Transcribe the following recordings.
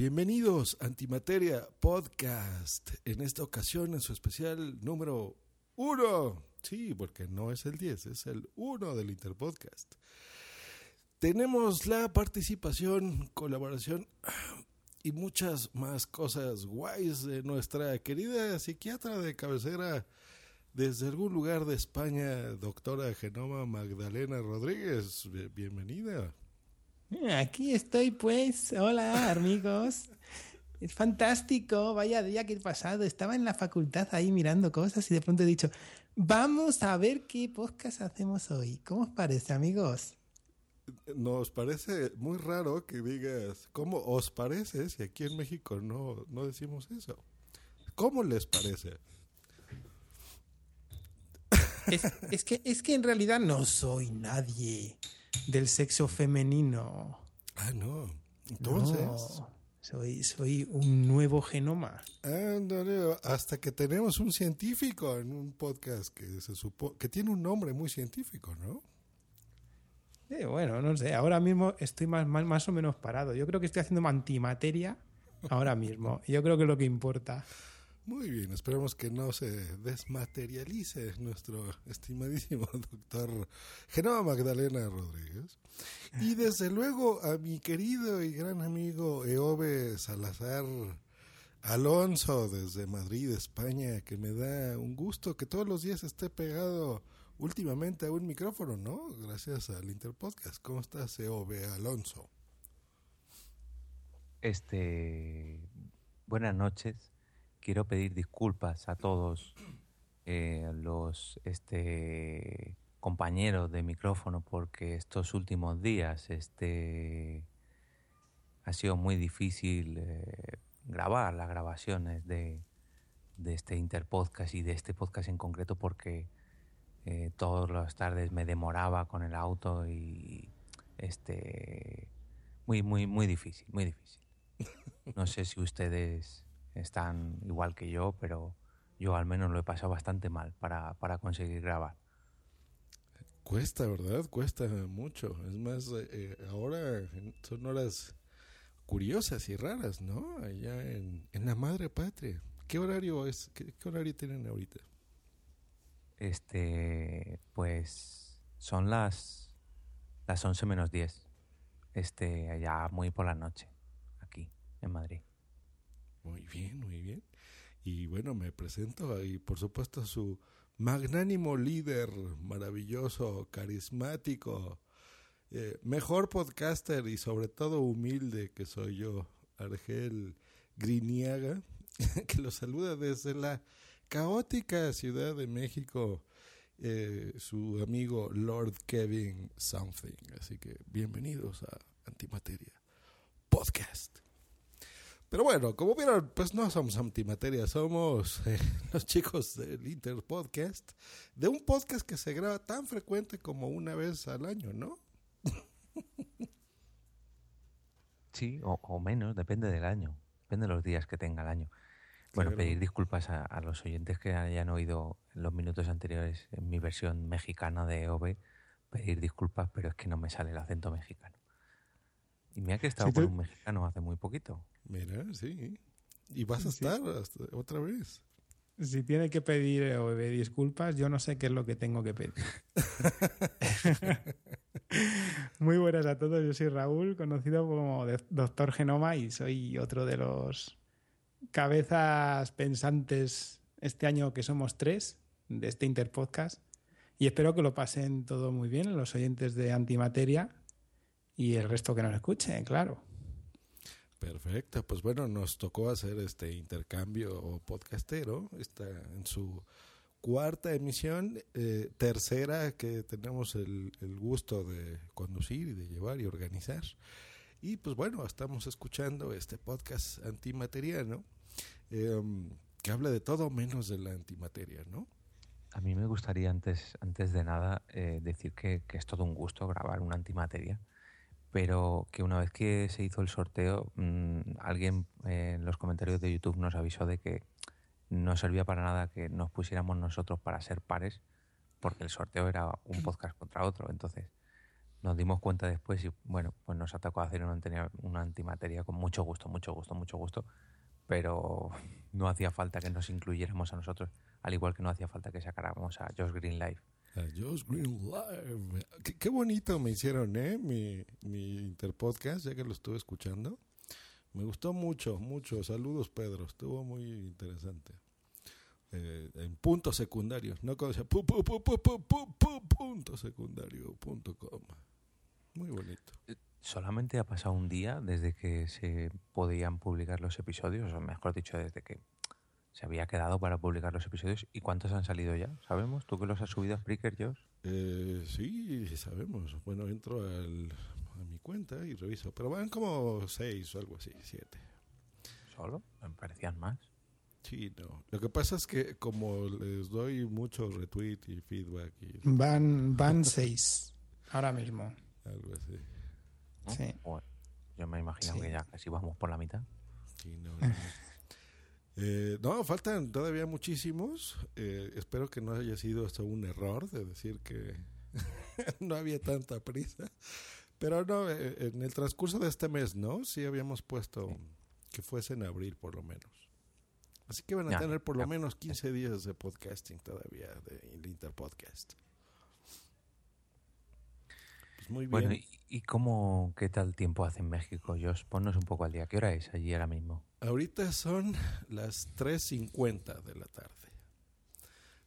Bienvenidos Antimateria Podcast. En esta ocasión, en su especial número uno. Sí, porque no es el 10, es el 1 del Interpodcast. Tenemos la participación, colaboración y muchas más cosas guays de nuestra querida psiquiatra de cabecera desde algún lugar de España, doctora Genoma Magdalena Rodríguez. Bienvenida. Aquí estoy pues. Hola amigos. Es fantástico, vaya día que he pasado. Estaba en la facultad ahí mirando cosas y de pronto he dicho, vamos a ver qué podcast hacemos hoy. ¿Cómo os parece, amigos? Nos parece muy raro que digas, ¿cómo os parece? Si aquí en México no, no decimos eso. ¿Cómo les parece? Es, es, que, es que en realidad no soy nadie del sexo femenino. Ah, no. Entonces. No, soy, soy un nuevo genoma. Hasta que tenemos un científico en un podcast que se supo, que tiene un nombre muy científico, ¿no? Eh, bueno, no sé, ahora mismo estoy más, más, más o menos parado. Yo creo que estoy haciendo antimateria ahora mismo. Yo creo que es lo que importa. Muy bien, esperamos que no se desmaterialice nuestro estimadísimo doctor Genova Magdalena Rodríguez. Y desde luego a mi querido y gran amigo Eove Salazar Alonso desde Madrid, España, que me da un gusto que todos los días esté pegado últimamente a un micrófono, ¿no? Gracias al Interpodcast. ¿Cómo estás, Eove Alonso? Este, buenas noches quiero pedir disculpas a todos eh, los este, compañeros de micrófono porque estos últimos días este, ha sido muy difícil eh, grabar las grabaciones de, de, este interpodcast y de este podcast en concreto porque eh, todas las tardes me demoraba con el auto y este muy muy muy difícil muy difícil. No sé si ustedes están igual que yo, pero yo al menos lo he pasado bastante mal para, para conseguir grabar. Cuesta, ¿verdad? Cuesta mucho. Es más, eh, ahora son horas curiosas y raras, ¿no? Allá en, en la madre patria. ¿Qué horario es? ¿Qué, ¿Qué, horario tienen ahorita? Este, pues son las las 11 menos 10. Este, allá muy por la noche, aquí, en Madrid. Muy bien, muy bien. Y bueno, me presento y por supuesto su magnánimo líder, maravilloso, carismático, eh, mejor podcaster y sobre todo humilde que soy yo, Argel Griniaga, que lo saluda desde la caótica Ciudad de México, eh, su amigo Lord Kevin Something. Así que bienvenidos a Antimateria Podcast. Pero bueno, como vieron, pues no somos antimateria, somos eh, los chicos del Interpodcast, de un podcast que se graba tan frecuente como una vez al año, ¿no? Sí, o, o, menos, depende del año, depende de los días que tenga el año. Bueno, pedir disculpas a, a los oyentes que hayan oído los minutos anteriores en mi versión mexicana de OV, pedir disculpas, pero es que no me sale el acento mexicano. Y mira que he estado Sí, con un mexicano hace muy poquito. Mira, sí. Y vas a estar hasta- otra vez. Si tiene que pedir eh, o pedir disculpas, yo no sé qué es lo que tengo que pedir. Muy buenas a todos, yo soy Raúl, conocido como Doctor Genoma y soy otro de los cabezas pensantes este año que somos tres de este Interpodcast. Y espero que lo pasen todo muy bien los oyentes de Antimateria y el resto que nos escuchen, claro. Perfecto, pues bueno, nos tocó hacer este intercambio podcastero, está en su cuarta emisión, eh, tercera que tenemos el, el gusto de conducir y de llevar y organizar. Y pues bueno, estamos escuchando este podcast antimateriano eh, que habla de todo menos de la antimateria, ¿no? A mí me gustaría antes, antes de nada eh, decir que, que es todo un gusto grabar una antimateria, pero que una vez que se hizo el sorteo, mm, alguien eh, en los comentarios de YouTube nos avisó de que no servía para nada que nos pusiéramos nosotros para ser pares, porque el sorteo era un podcast contra otro. Entonces nos dimos cuenta después y bueno, pues nos atacó a hacer una, una antimateria con mucho gusto, mucho gusto, mucho gusto, pero no hacía falta que nos incluyéramos a nosotros, al igual que no hacía falta que sacáramos a Josh Green Live. A Josh Green Live. Qué, qué bonito me hicieron, ¿eh? Mi, mi interpodcast, ya que lo estuve escuchando. Me gustó mucho, mucho. Saludos, Pedro. Estuvo muy interesante. Eh, en punto secundario. No decía pu, pu, pu, pu, pu, pu, pu, punto secundario punto com. Muy bonito. Solamente ha pasado un día desde que se podían publicar los episodios, o mejor dicho, desde que se había quedado para publicar los episodios. ¿Y cuántos han salido ya? ¿Sabemos? ¿Tú que los has subido a Spreaker, Josh? Eh, sí, sabemos. Bueno, entro al, a mi cuenta y reviso. Pero van como seis o algo así, siete. ¿Solo? Me parecían más. Sí, no. Lo que pasa es que como les doy mucho retweet y feedback y Van, van seis ahora mismo. algo así. ¿no? Sí. Bueno, yo me imagino Sí. que ya casi vamos por la mitad. Sí, no, no. Eh, no, faltan todavía muchísimos. Eh, espero que no haya sido hasta un error de decir que no había tanta prisa. Pero no, eh, en el transcurso de este mes, ¿no? Sí habíamos puesto que fuese en abril por lo menos. Así que van a tener por lo menos 15 días de podcasting todavía, de, Interpodcast. Pues muy bien. Bueno, ¿y, y cómo, qué tal tiempo hace en México, Josh? Ponnos un poco al día. ¿Qué hora es allí ahora mismo? Ahorita son las 3.50 de la tarde.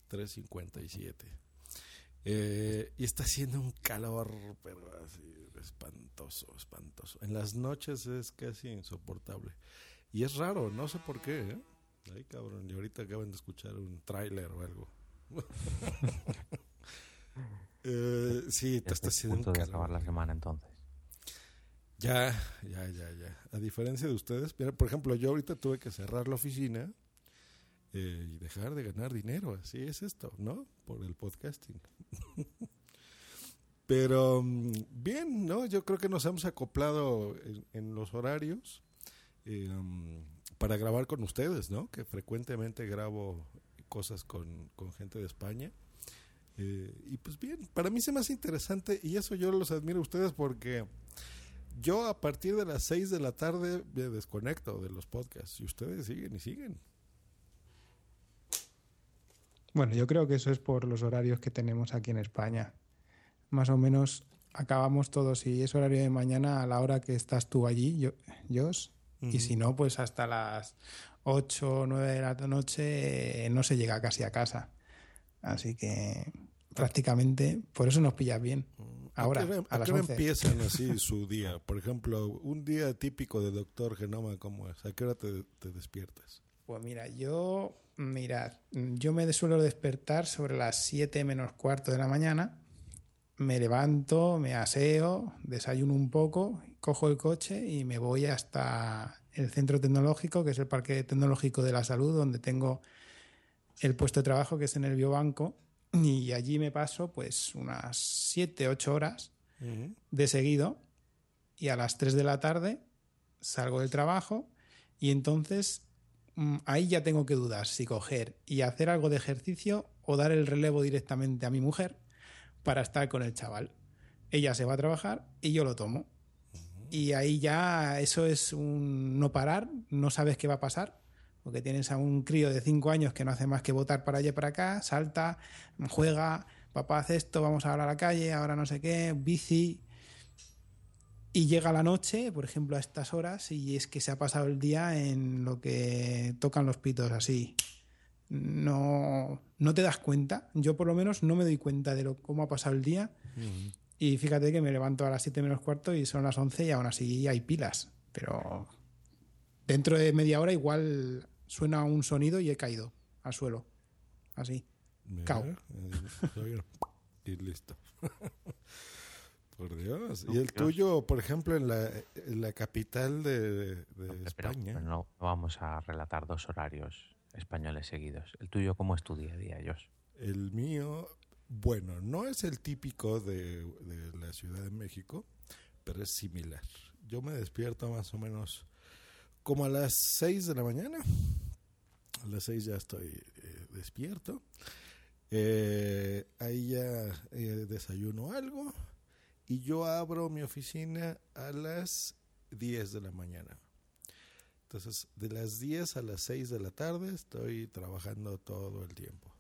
3.57. Eh, y está haciendo un calor, pero así, espantoso, espantoso. En las noches es casi insoportable. Y es raro, no sé por qué. ¿eh? Ay, cabrón, y ahorita acaban de escuchar un tráiler o algo. Eh, sí, te está estoy a haciendo un de calor. acabar la semana entonces. Ya, ya, ya, ya. A diferencia de ustedes, por ejemplo, yo ahorita tuve que cerrar la oficina eh, y dejar de ganar dinero. Así es esto, ¿no? Por el podcasting. Pero mm, bien, ¿no? Yo creo que nos hemos acoplado en, los horarios eh, um, para grabar con ustedes, ¿no? Que frecuentemente grabo cosas con, con gente de España. Eh, y pues bien, para mí se me hace interesante y eso yo los admiro a ustedes porque yo a partir de las 6 de la tarde me desconecto de los podcasts y ustedes siguen y siguen. Bueno, yo creo que eso es por los horarios que tenemos aquí en España. Más o menos acabamos todos, si es horario de mañana, a la hora que estás tú allí, yo, Josh, y si no, pues hasta las 8 o 9 de la noche eh, no se llega casi a casa. Así que prácticamente, por eso nos pillas bien. Ahora, ¿A qué hora, a a las qué hora 11. empiezan así su día? Por ejemplo, un día típico de Doctor Genoma, ¿cómo es? ¿A qué hora te, te despiertas? Pues mira, yo, mirad, yo me suelo despertar sobre las 7 menos cuarto de la mañana, me levanto, me aseo, desayuno un poco, cojo el coche y me voy hasta el centro tecnológico, que es el Parque Tecnológico de la Salud, donde tengo el puesto de trabajo, que es en el biobanco, y allí me paso pues unas 7, 8 horas de seguido y a las 3 de la tarde salgo del trabajo y entonces mm, ahí ya tengo que dudar si coger y hacer algo de ejercicio o dar el relevo directamente a mi mujer para estar con el chaval. Ella se va a trabajar y yo lo tomo. Y ahí ya eso es un no parar, no sabes qué va a pasar, porque tienes a un crío de 5 años que no hace más que votar para allá y para acá, salta, juega, papá hace esto, vamos ahora a la calle, ahora no sé qué, bici. Y llega la noche, por ejemplo, a estas horas, y es que se ha pasado el día en lo que tocan los pitos así. No, no te das cuenta. Yo por lo menos no me doy cuenta de lo, cómo ha pasado el día. Y fíjate que me levanto a las 7 menos cuarto y son las 11 y aún así hay pilas. Pero dentro de media hora igual suena un sonido y he caído al suelo. Así. Cao. y listo. Por Dios. Y el tuyo, por ejemplo, en la, en la capital de, de Pero España. no, no vamos a relatar dos horarios españoles seguidos. ¿El tuyo cómo es tu día a día, Josh? El mío, bueno, no es el típico de, de la Ciudad de México, pero es similar. Yo me despierto más o menos como a las 6 de la mañana. A las 6 ya estoy eh, despierto. Eh, ahí ya eh, desayuno algo y yo abro mi oficina a las 10 de la mañana. Entonces, de las 10 a las 6 de la tarde estoy trabajando todo el tiempo.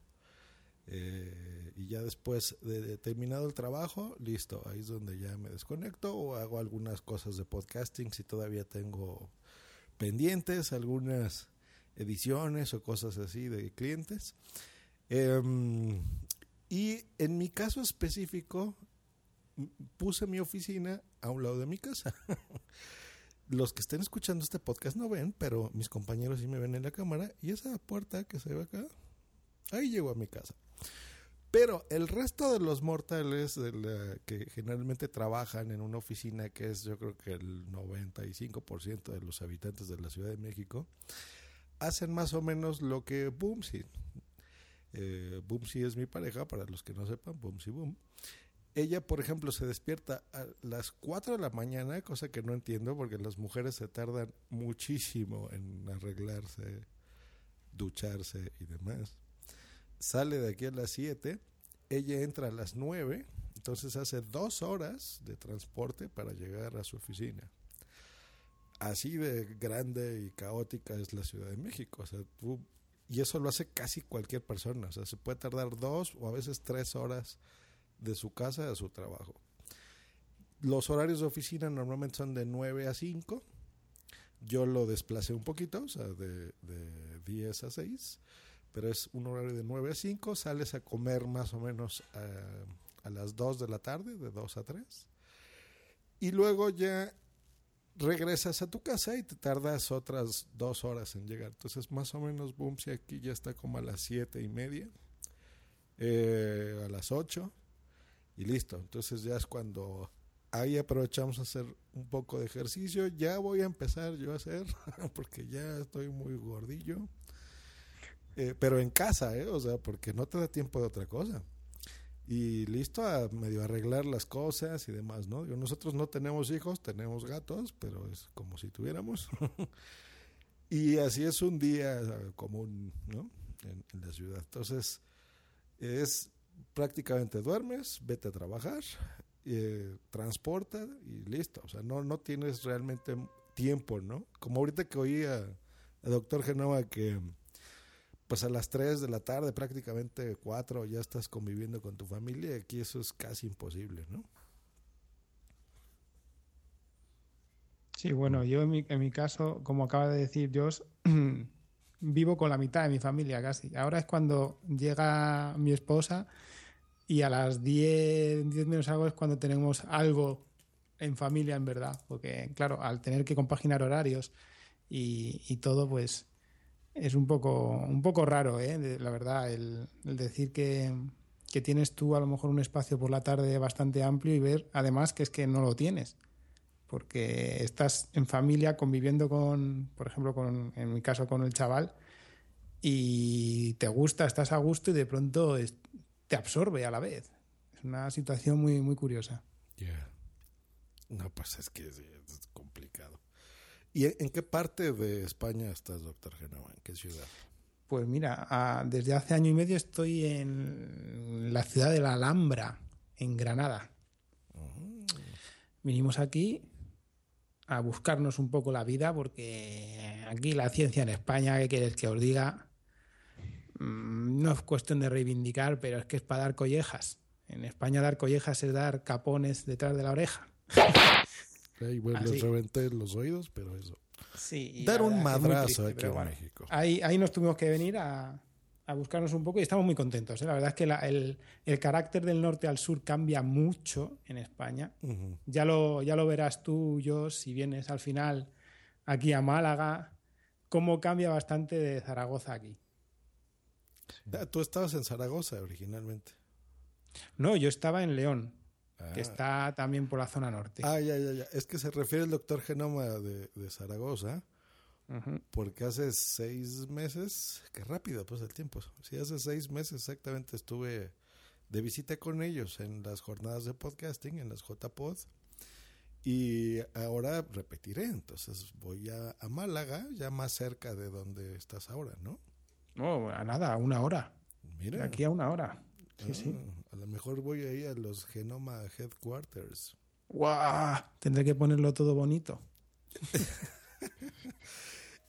Eh, y ya después de, de terminado el trabajo, listo, ahí es donde ya me desconecto o hago algunas cosas de podcasting si todavía tengo pendientes, algunas ediciones o cosas así de clientes. Em, y en mi caso específico, puse mi oficina a un lado de mi casa. Los que estén escuchando este podcast no ven, pero mis compañeros sí me ven en la cámara. Y esa puerta que se ve acá, ahí llego a mi casa. Pero el resto de los mortales que generalmente trabajan en una oficina, que es yo creo que el 95% de los habitantes de la Ciudad de México, hacen más o menos lo que Boomsy. Eh, Boomsy es mi pareja, para los que no sepan, Boomsy Boom. Ella, por ejemplo, se despierta a las 4 de la mañana, cosa que no entiendo porque las mujeres se tardan muchísimo en arreglarse, ducharse y demás. Sale de aquí a las 7, ella entra a las 9, entonces hace dos horas de transporte para llegar a su oficina. Así de grande y caótica es la Ciudad de México. Y eso lo hace casi cualquier persona. O sea, se puede tardar dos o a veces tres horas de su casa a su trabajo. Los horarios de oficina normalmente son de 9 a 5. Yo lo desplacé un poquito, o sea, de, de 10 a 6. Pero es un horario de 9 a 5. Sales a comer más o menos a, a las 2 de la tarde, de 2 a 3. Y luego ya regresas a tu casa y te tardas otras dos horas en llegar. Entonces, más o menos, boom, si aquí ya está como a las siete y media, eh, a las 8 y listo. Entonces ya es cuando ahí aprovechamos a hacer un poco de ejercicio. Ya voy a empezar yo a hacer, porque ya estoy muy gordillo. Eh, pero en casa, ¿eh? O sea, porque no te da tiempo de otra cosa. Y listo a medio arreglar las cosas y demás, ¿no? Digo, nosotros no tenemos hijos, tenemos gatos, pero es como si tuviéramos. y así es un día común, ¿no? En, en la ciudad. Entonces, es prácticamente duermes, vete a trabajar, eh, transporta y listo. O sea, no, no tienes realmente tiempo, ¿no? Como ahorita que oí a, a doctor Genova que pues a las 3 de la tarde, prácticamente 4, ya estás conviviendo con tu familia. Aquí eso es casi imposible, ¿no? Sí, bueno, yo en mi, caso, como acaba de decir Josh, vivo con la mitad de mi familia casi. Ahora es cuando llega mi esposa y a las 10, 10 menos algo es cuando tenemos algo en familia en verdad. Porque, claro, al tener que compaginar horarios y todo, pues es un poco, un poco raro, ¿eh? La verdad, el, decir que, que tienes tú a lo mejor un espacio por la tarde bastante amplio y ver además que es que no lo tienes porque estás en familia conviviendo con, por ejemplo, con, en mi caso con el chaval, y te gusta, estás a gusto y de pronto te absorbe a la vez. Es una situación muy, muy curiosa. No, pues es que es complicado. ¿Y en, en qué parte de España estás, doctor Genova? ¿En qué ciudad? Pues mira, a- desde hace año y medio estoy en la ciudad de la Alhambra, en Granada. Vinimos aquí a buscarnos un poco la vida porque aquí la ciencia en España, ¿qué quieres que os diga? Mm, No es cuestión de reivindicar, pero es que es para dar collejas. En España dar collejas es dar capones detrás de la oreja. Ahí, bueno, les reventé los oídos, pero eso. Sí, Dar un madrazo triste, aquí en bueno. México. Ahí, ahí nos tuvimos que venir a, a buscarnos un poco y estamos muy contentos. ¿eh? La verdad es que la- el, el carácter del norte al sur cambia mucho en España. Ya lo, ya lo verás tú, yo, si vienes al final aquí a Málaga, cómo cambia bastante de Zaragoza aquí. Ah, tú estabas en Zaragoza originalmente. No, yo estaba en León, Ah. que está también por la zona norte. Ah, ya, ya, ya. Es que se refiere el doctor Genoma de, de Zaragoza, porque hace seis meses, qué rápido pues el tiempo. Sí, hace seis meses exactamente estuve de visita con ellos en las jornadas de podcasting, en las JPod. Y ahora repetiré, entonces voy a, a Málaga, ya más cerca de donde estás ahora, ¿no? No, a nada, a una hora. Mira. De aquí a una hora. Sí, sí. Ah, A lo mejor voy ahí a los Genoma Headquarters. ¡Guau! Tendré que ponerlo todo bonito.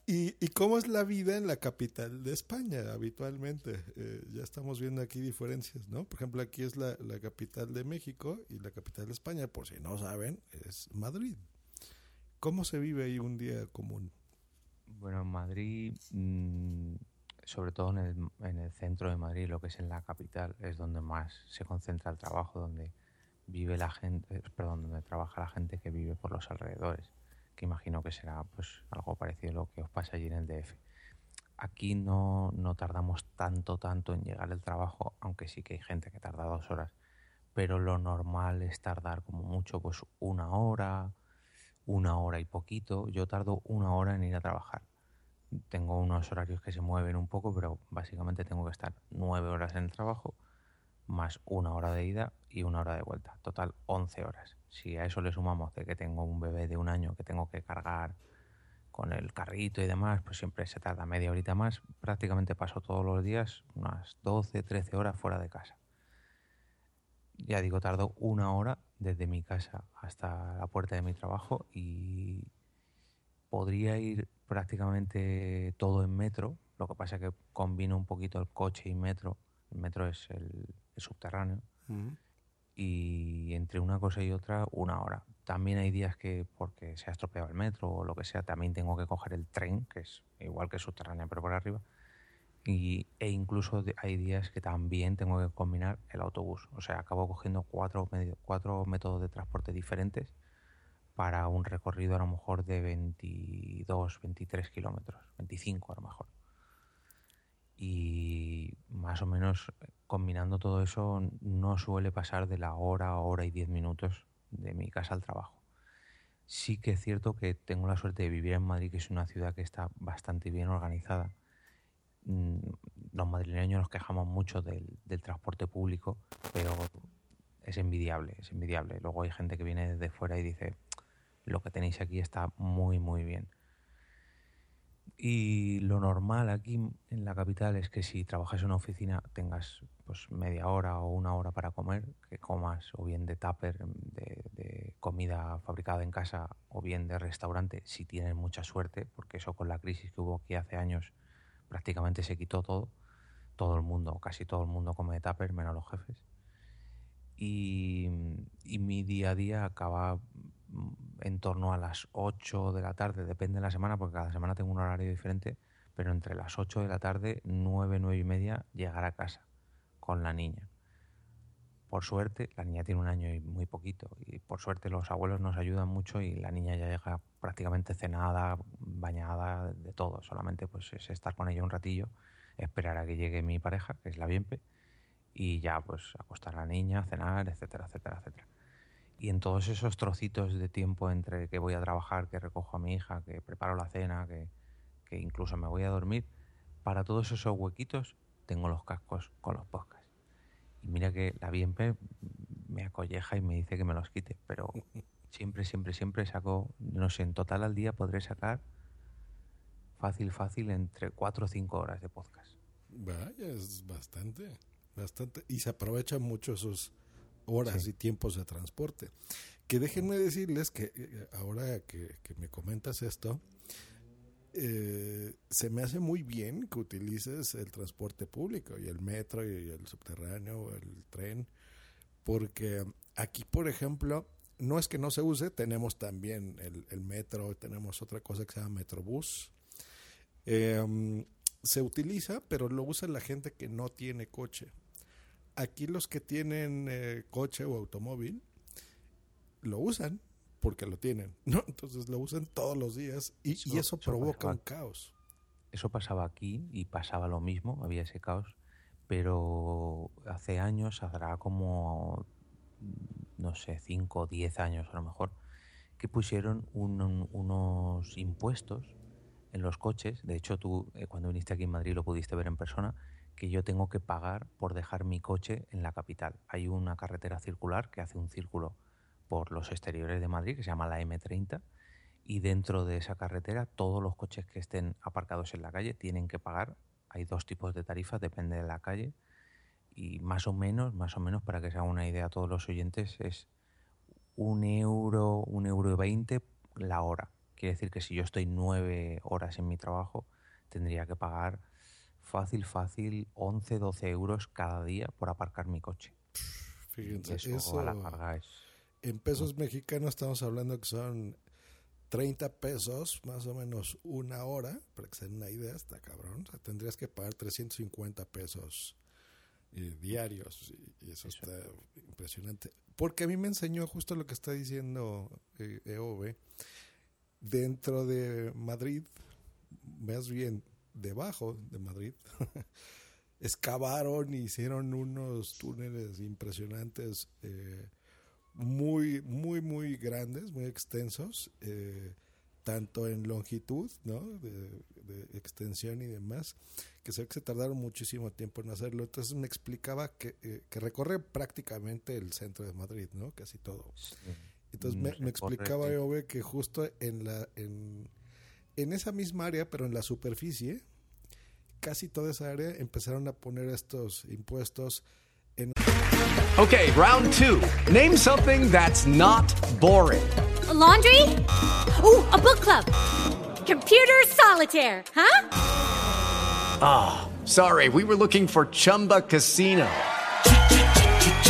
¿Y, y cómo es la vida en la capital de España habitualmente? Eh, ya estamos viendo aquí diferencias, ¿no? Por ejemplo, aquí es la, la capital de México y la capital de España, por si no saben, es Madrid. ¿Cómo se vive ahí un día común? Bueno, en Madrid, mm, sobre todo en el, en el centro de Madrid, lo que es en la capital, es donde más se concentra el trabajo, donde vive la gente, eh, perdón, donde trabaja la gente que vive por los alrededores, que imagino que será pues algo parecido a lo que os pasa allí en el DF. Aquí no, no tardamos tanto, tanto en llegar al trabajo, aunque sí que hay gente que tarda dos horas, pero lo normal es tardar como mucho pues una hora, una hora y poquito. Yo tardo una hora en ir a trabajar. Tengo unos horarios que se mueven un poco, pero básicamente tengo que estar nueve horas en el trabajo, más una hora de ida y una hora de vuelta. Total, 11 horas. Si a eso le sumamos de que tengo un bebé de un año que tengo que cargar con el carrito y demás, pues siempre se tarda media horita más. Prácticamente paso todos los días unas 12, 13 horas fuera de casa. Ya digo, tardo una hora desde mi casa hasta la puerta de mi trabajo y podría ir prácticamente todo en metro. Lo que pasa es que combino un poquito el coche y metro. El metro es el, el subterráneo. Y entre una cosa y otra, una hora. También hay días que, porque se ha estropeado el metro o lo que sea, también tengo que coger el tren, que es igual que el subterráneo, pero por arriba. Y, e incluso hay días que también tengo que combinar el autobús. O sea, acabo cogiendo cuatro, cuatro métodos de transporte diferentes para un recorrido a lo mejor de 22, 23 kilómetros, 25 a lo mejor. Y más o menos eh, combinando todo eso no suele pasar de la hora, hora y 10 minutos de mi casa al trabajo. Sí que es cierto que tengo la suerte de vivir en Madrid, que es una ciudad que está bastante bien organizada. Mm, Los madrileños nos quejamos mucho del, del transporte público, pero es envidiable, es envidiable. Luego hay gente que viene desde fuera y dice, lo que tenéis aquí está muy, muy bien. Y lo normal aquí en la capital es que si trabajas en una oficina tengas pues media hora o una hora para comer, que comas o bien de tupper, de, comida fabricada en casa o bien de restaurante, si tienes mucha suerte, porque eso con la crisis que hubo aquí hace años prácticamente se quitó todo. Todo el mundo, casi todo el mundo come de tupper, menos los jefes. Y, y mi día a día acaba en torno a las 8 de la tarde, depende de la semana, porque cada semana tengo un horario diferente, pero entre las 8 de la tarde, 9, 9 y media, llegar a casa con la niña. Por suerte, la niña tiene un año y muy poquito, y por suerte los abuelos nos ayudan mucho y la niña ya llega prácticamente cenada, bañada, de todo. Solamente pues es estar con ella un ratillo, esperar a que llegue mi pareja, que es la Bienpe, y ya pues acostar a la niña, cenar, etcétera, etcétera, etcétera. Y en todos esos trocitos de tiempo entre que voy a trabajar, que recojo a mi hija, que preparo la cena, que, que incluso me voy a dormir, para todos esos huequitos tengo los cascos con los podcasts. Y mira que la Bienpe me acolleja y me dice que me los quite, pero Siempre, siempre, siempre saco, no sé, en total al día podré sacar fácil, fácil, entre 4 o 5 horas de podcast. Vaya, es bastante, bastante. Y se aprovechan mucho esos horas Sí. y tiempos de transporte. Que déjenme decirles que eh, ahora que, que me comentas esto, eh, se me hace muy bien que utilices el transporte público y el metro y el subterráneo el tren, porque aquí, por ejemplo, no es que no se use, tenemos también el, el metro, tenemos otra cosa que se llama Metrobús. Eh, se utiliza, pero lo usa la gente que no tiene coche. Aquí los que tienen eh, coche o automóvil lo usan porque lo tienen, ¿no? Entonces lo usan todos los días y, Eso- y eso eso provoca un caos. Eso pasaba aquí y pasaba lo mismo, había ese caos, pero hace años, habrá como, no sé, 5 o 10 años a lo mejor, que pusieron un- un- unos impuestos en los coches. De hecho, tú eh, cuando viniste aquí en Madrid lo pudiste ver en persona, que yo tengo que pagar por dejar mi coche en la capital. Hay una carretera circular que hace un círculo por los exteriores de Madrid, que se llama la M30, y dentro de esa carretera todos los coches que estén aparcados en la calle tienen que pagar. Hay dos tipos de tarifas, depende de la calle, y más o menos, más o menos, para que se haga una idea a todos los oyentes, es un euro, un euro y veinte la hora. Quiere decir que si yo estoy nueve horas en mi trabajo, tendría que pagar fácil, fácil, 11, 12 euros cada día por aparcar mi coche. Fíjense, Eso, eso a la carga es... en pesos mexicanos estamos hablando que son 30 pesos, más o menos una hora, para que se den una idea, está cabrón. O sea, tendrías que pagar 350 pesos eh, diarios y, y eso, Eso. está impresionante. Porque a mí me enseñó justo lo que está diciendo eh, EOB. Dentro de Madrid, más bien debajo de Madrid, excavaron y hicieron unos túneles impresionantes, eh, muy, muy, muy grandes, muy extensos, eh, tanto en longitud, ¿no? De, de extensión y demás, que sé que se tardaron muchísimo tiempo en hacerlo. Entonces me explicaba que, eh, que recorre prácticamente el centro de Madrid, ¿no? Casi todo. Entonces me, me explicaba yo ve, que justo en la en, en esa misma área, pero en la superficie, casi toda esa área empezaron a poner estos impuestos en Okay, round two. Name something that's not boring. A laundry? Ooh, a book club. Computer solitaire, huh? Ah, sorry, we were looking for Chumba Casino.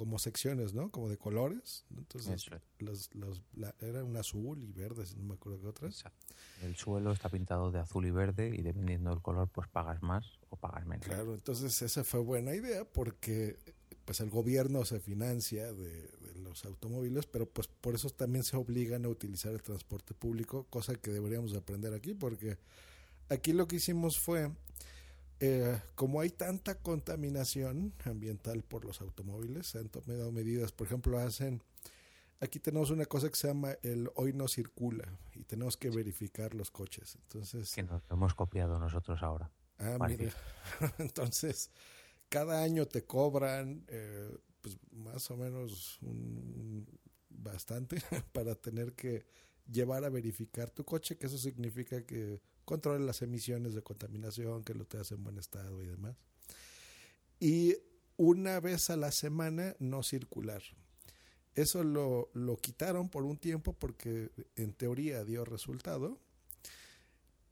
como secciones, ¿no? Como de colores. Entonces, Eso es. los, los, la, era un azul y verde, si no me acuerdo qué otras. Exacto. El suelo está pintado de azul y verde y dependiendo del color pues pagas más o pagas menos. Claro, entonces esa fue buena idea porque pues el gobierno se financia de, de los automóviles, pero pues por eso también se obligan a utilizar el transporte público, cosa que deberíamos aprender aquí, porque aquí lo que hicimos fue, eh, como hay tanta contaminación ambiental por los automóviles, se han tomado medidas, por ejemplo, hacen, aquí tenemos una cosa que se llama el hoy no circula y tenemos que verificar los coches, entonces... Que nos hemos copiado nosotros ahora. Ah, mira. Entonces, cada año te cobran, eh, pues más o menos un, bastante para tener que llevar a verificar tu coche, que eso significa que controle las emisiones de contaminación, que lo tengas en buen estado y demás. Y una vez a la semana no circular. Eso lo, lo quitaron por un tiempo porque en teoría dio resultado,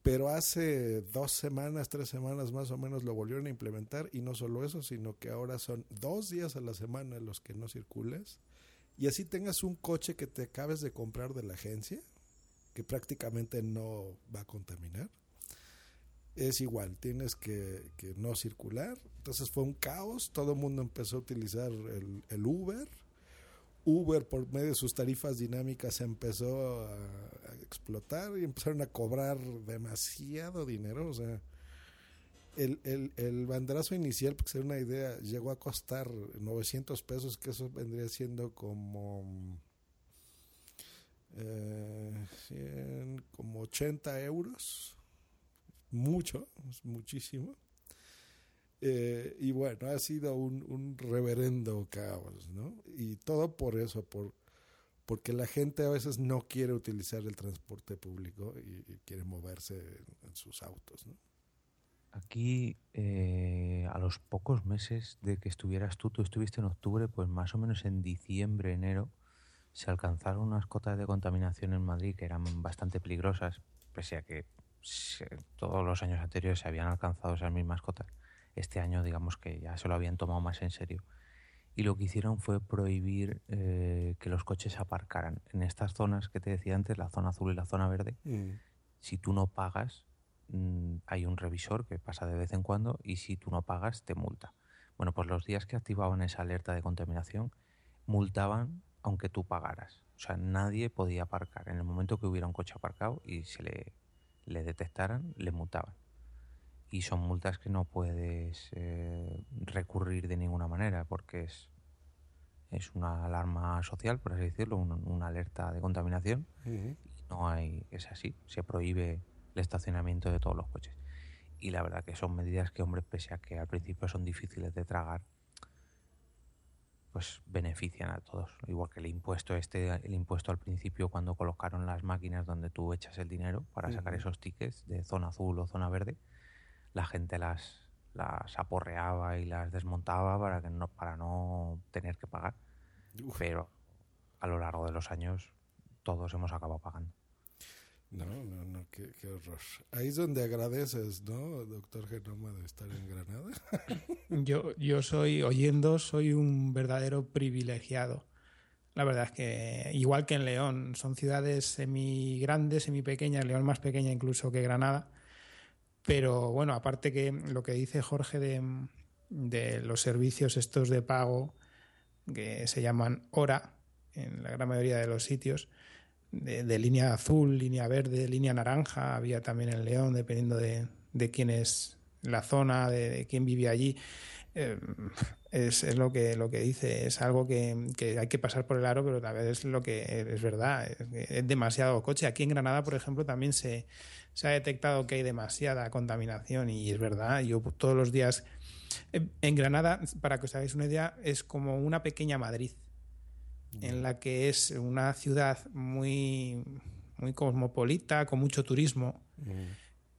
pero hace dos semanas, tres semanas más o menos lo volvieron a implementar y no solo eso, sino que ahora son dos días a la semana los que no circules y así tengas un coche que te acabes de comprar de la agencia, que prácticamente no va a contaminar. Es igual, tienes que, que no circular. Entonces fue un caos, todo el mundo empezó a utilizar el, Uber. Uber por medio de sus tarifas dinámicas empezó a, explotar y empezaron a cobrar demasiado dinero. O sea, el, el, el banderazo inicial, para que se dé una idea, llegó a costar 900 pesos, que eso vendría siendo como, eh, 100, como 80 euros. Mucho, muchísimo. Eh, y bueno, ha sido un, reverendo caos, ¿no? Y todo por eso, por porque la gente a veces no quiere utilizar el transporte público y, quiere moverse en, sus autos. Aquí, eh, a los pocos meses de que estuvieras tú, tú estuviste en octubre, pues más o menos en diciembre, enero, se alcanzaron unas cotas de contaminación en Madrid que eran bastante peligrosas, pese a que todos los años anteriores se habían alcanzado esas mismas cotas este año digamos que ya se lo habían tomado más en serio. Y lo que hicieron fue prohibir eh, que los coches aparcaran. En estas zonas que te decía antes, la zona azul y la zona verde, mm. si tú no pagas, mmm, hay un revisor que pasa de vez en cuando y si tú no pagas, te multa. Bueno, pues los días que activaban esa alerta de contaminación, multaban aunque tú pagaras. O sea, nadie podía aparcar. En el momento que hubiera un coche aparcado y se le, le detectaran, le multaban y son multas que no puedes eh, recurrir de ninguna manera porque es, es una alarma social, por así decirlo, un, una alerta de contaminación. Uh -huh. no hay, es así, se prohíbe el estacionamiento de todos los coches. Y la verdad que son medidas que, hombre, pese a que al principio son difíciles de tragar, pues benefician a todos. Igual que el impuesto este, el impuesto al principio cuando colocaron las máquinas donde tú echas el dinero para uh -huh. sacar esos tickets de zona azul o zona verde, la gente las, las aporreaba y las desmontaba para, que no, para no tener que pagar. Uf. Pero a lo largo de los años todos hemos acabado pagando. No, no, no, qué, qué, horror. Ahí es donde agradeces, ¿no, doctor Genoma, de estar en Granada? yo, yo soy, oyendo, soy un verdadero privilegiado. La verdad es que, igual que en León, son ciudades semi grandes, semi pequeñas, León más pequeña incluso que Granada, pero bueno, aparte que lo que dice Jorge de, de los servicios estos de pago que se llaman hora en la gran mayoría de los sitios, de, línea azul, línea verde, línea naranja, había también en León, dependiendo de, de quién es la zona, de, quién vive allí. Eh, es, es, lo que lo que dice, es algo que, que, hay que pasar por el aro, pero tal vez es lo que es verdad, es, es demasiado coche. Aquí en Granada, por ejemplo, también se, se ha detectado que hay demasiada contaminación y es verdad, yo todos los días en Granada, para que os hagáis una idea, es como una pequeña Madrid, en la que es una ciudad muy, muy cosmopolita, con mucho turismo,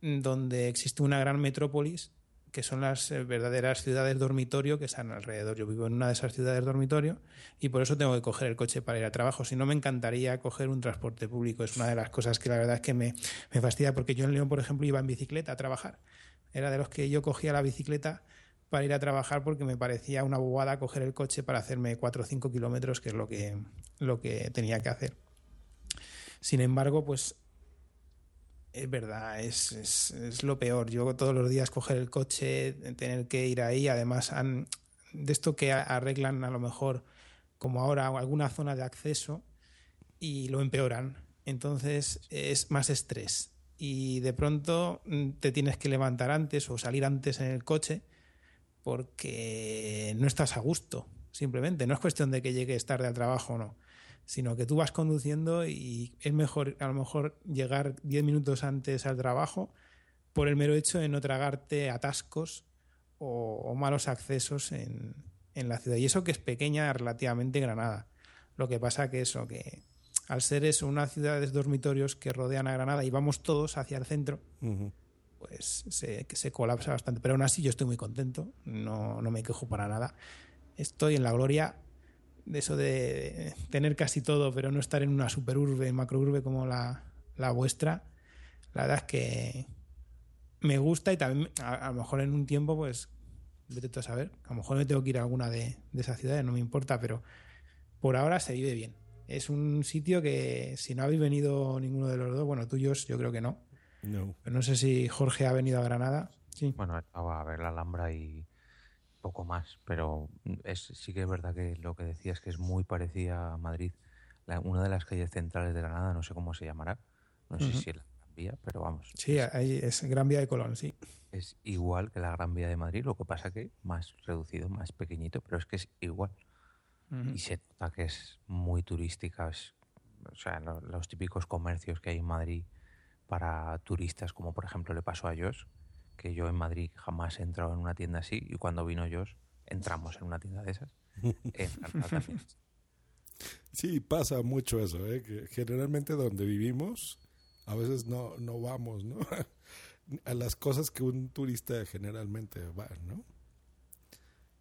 mm. donde existe una gran metrópolis que son las eh, verdaderas ciudades dormitorio que están alrededor. Yo vivo en una de esas ciudades dormitorio y por eso tengo que coger el coche para ir a trabajo. Si no, me encantaría coger un transporte público. Es una de las cosas que la verdad es que me, me fastidia porque yo en León, por ejemplo, iba en bicicleta a trabajar. Era de los que yo cogía la bicicleta para ir a trabajar porque me parecía una bobada coger el coche para hacerme 4 o 5 kilómetros, que es lo que, lo que tenía que hacer. Sin embargo, pues es verdad, es, es, lo peor. Yo todos los días coger el coche, tener que ir ahí, además han, de esto que arreglan a lo mejor como ahora alguna zona de acceso y lo empeoran. Entonces es más estrés y de pronto mm, te tienes que levantar antes o salir antes en el coche porque no estás a gusto, simplemente. No es cuestión de que llegues tarde al trabajo o no sino que tú vas conduciendo y es mejor a lo mejor llegar 10 minutos antes al trabajo por el mero hecho de no tragarte atascos o, malos accesos en, en, la ciudad. Y eso que es pequeña relativamente Granada. Lo que pasa que eso, que al ser eso una ciudad de dormitorios que rodean a Granada y vamos todos hacia el centro. Pues se, colapsa bastante. Pero aún así yo estoy muy contento, no, no me quejo para nada. Estoy en la gloria de eso de tener casi todo, pero no estar en una superurbe, macrourbe como la, la vuestra, la verdad es que me gusta y también a, a, lo mejor en un tiempo, pues, vete a saber, a lo mejor me tengo que ir a alguna de, de esas ciudades, no me importa, pero por ahora se vive bien. Es un sitio que si no habéis venido ninguno de los dos, bueno, tuyos yo creo que no. No. No sé si Jorge ha venido a Granada. Sí. Bueno, estaba a ver la Alhambra y poco más, pero es, sí que es verdad que lo que decías que es muy parecida a Madrid. La- una de las calles centrales de Granada, no sé cómo se llamará, no sé si es la Gran Vía, pero vamos, Sí, ahí es Gran Vía de Colón, sí. es igual que la Gran Vía de Madrid, lo que pasa que más reducido, más pequeñito, pero es que es igual. Y se nota que es muy turística, es- o sea, lo- los típicos comercios que hay en Madrid para turistas, como por ejemplo le pasó a Josh, que yo en Madrid jamás he entrado en una tienda así y cuando vino Josh entramos en una tienda de esas. En Granada también. Sí, pasa mucho eso, ¿eh? que generalmente donde vivimos a veces no, no vamos, ¿no? A las cosas que un turista generalmente va, ¿no?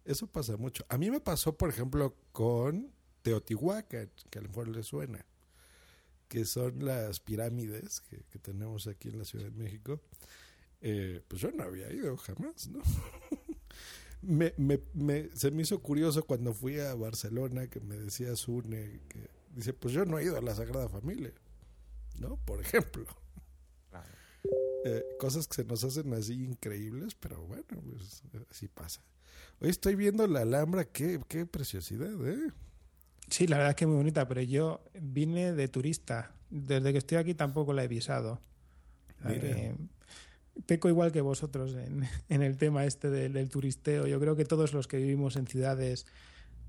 Eso pasa mucho. A mí me pasó, por ejemplo, con Teotihuacán, que a lo mejor le suena, que son las pirámides que, que tenemos aquí en la Ciudad de México. Eh, pues yo no había ido jamás, ¿no? me, me, me- se me hizo curioso cuando fui a Barcelona que me decía Sune que dice, pues yo no he ido a la Sagrada Familia, ¿no? Por ejemplo. Eh, cosas que se nos hacen así increíbles, pero bueno, pues así pasa. Hoy estoy viendo la Alhambra, qué, qué preciosidad, ¿eh? Sí, la verdad es que es muy bonita, pero yo vine de turista. Desde que estoy aquí tampoco la he visado. Eh, peco igual que vosotros en, en el tema este del, del turisteo. Yo creo que todos los que vivimos en ciudades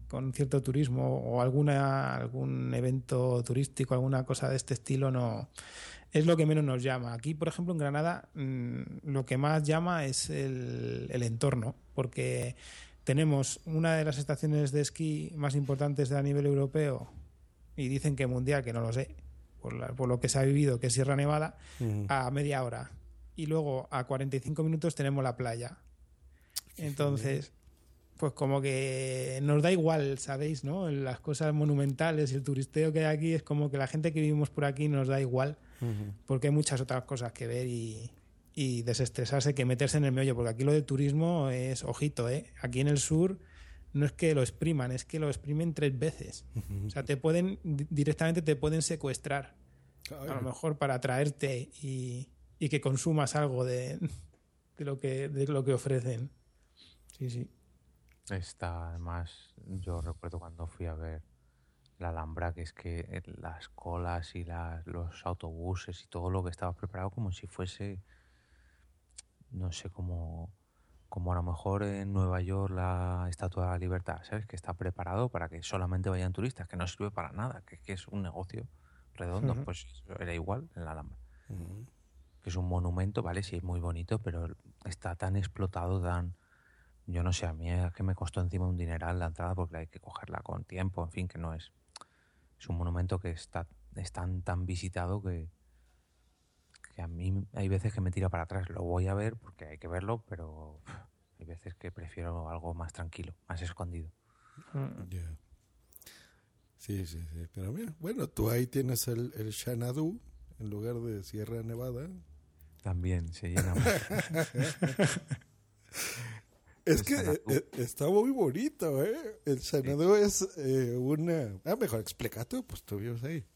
con cierto turismo o alguna algún evento turístico, alguna cosa de este estilo, no es lo que menos nos llama. Aquí, por ejemplo, en Granada, mm, lo que más llama es el, el entorno, porque tenemos una de las estaciones de esquí más importantes a nivel europeo y dicen que mundial, que no lo sé, por, la- por lo que se ha vivido, que es Sierra Nevada, a media hora. Y luego a 45 minutos tenemos la playa. Entonces, pues como que nos da igual, ¿sabéis? ¿no? Las cosas monumentales y el turisteo que hay aquí es como que la gente que vivimos por aquí nos da igual porque hay muchas otras cosas que ver y, y desestresarse que meterse en el meollo, porque aquí lo de turismo es ojito, ¿eh? Aquí en el sur no es que lo expriman, es que lo exprimen tres veces. O sea, te pueden, di- directamente te pueden secuestrar, a lo mejor para traerte y, y que consumas algo de, de, lo que, de lo que ofrecen. Sí, sí. Está, además, yo recuerdo cuando fui a ver la Alhambra, que es que eh, las colas y las- los autobuses y todo lo que estaba preparado como si fuese, no sé, como, como a lo mejor en Nueva York la Estatua de la Libertad, ¿sabes? Que está preparado para que solamente vayan turistas, que no sirve para nada, que, que es un negocio redondo. Pues era igual en la Alhambra. Que es un monumento, ¿vale? Sí, es muy bonito, pero está tan explotado, tan... Yo no sé, a mí es que me costó encima un dineral la entrada porque hay que cogerla con tiempo, en fin, que no es... Es un monumento que está es tan, tan visitado que, que a mí hay veces que me tira para atrás. Lo voy a ver porque hay que verlo, pero hay veces que prefiero algo más tranquilo, más escondido. Ya. Sí, sí, sí. Pero mira, bueno, tú ahí tienes el, el Xanadu en lugar de Sierra Nevada. También se llena Es que eh, eh, está muy bonito, ¿eh? El Xanadu es eh, una... Ah, mejor explica tú, pues tú vives ahí.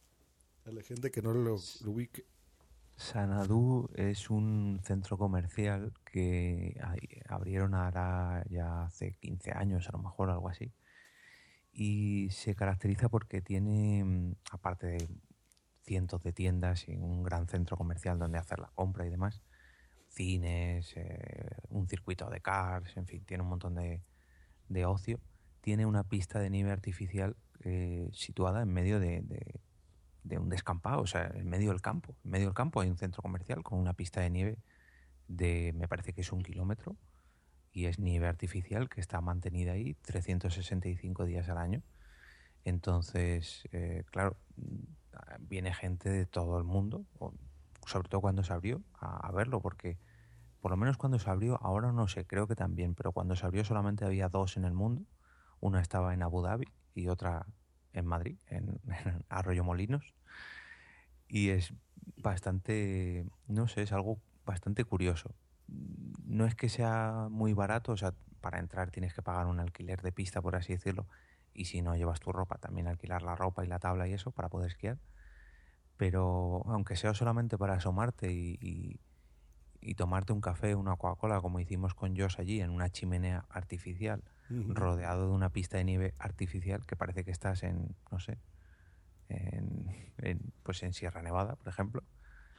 A la gente que no lo, lo ubique. Sanadú es un centro comercial que abrieron ahora ya hace 15 años, a lo mejor, algo así. Y se caracteriza porque tiene, mm, aparte de cientos de tiendas y un gran centro comercial donde hacer la compra y demás, cines, eh, un circuito de cars, en fin, tiene un montón de, de ocio. Tiene una pista de nieve artificial eh, situada en medio de- de un descampado, o sea, en medio del campo. En medio del campo hay un centro comercial con una pista de nieve de, me parece que es un kilómetro, y es nieve artificial que está mantenida ahí 365 días al año. Entonces, eh, claro, mm, viene gente de todo el mundo, sobre todo cuando se abrió, a, a verlo, porque por lo menos cuando se abrió, ahora no sé, creo que también, pero cuando se abrió solamente había dos en el mundo. Una estaba en Abu Dhabi y otra en Madrid, en, en Arroyo Molinos. Y es bastante, no sé, es algo bastante curioso. No es que sea muy barato, o sea, para entrar tienes que pagar un alquiler de pista, por así decirlo, y si no llevas tu ropa, también alquilar la ropa y la tabla y eso para poder esquiar. Pero aunque sea solamente para asomarte y, y- y tomarte un café, una Coca-Cola, como hicimos con Josh allí, en una chimenea artificial, rodeado de una pista de nieve artificial, que parece que estás en, no sé, en, en, pues en Sierra Nevada, por ejemplo.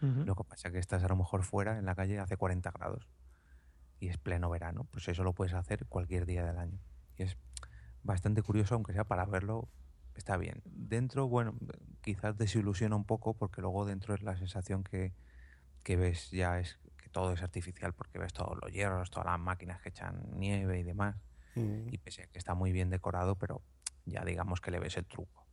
Lo que pasa es que estás a lo mejor fuera, en la calle, hace 40 grados y es pleno verano. Pues eso lo puedes hacer cualquier día del año. Y es bastante curioso, aunque sea para verlo, está bien. Dentro, bueno, quizás desilusiona un poco porque luego dentro es la sensación que, que ves ya es todo es artificial porque ves todos los hierros, todas las máquinas que echan nieve y demás. Mm. Y pese a que está muy bien decorado, pero ya digamos que le ves el truco.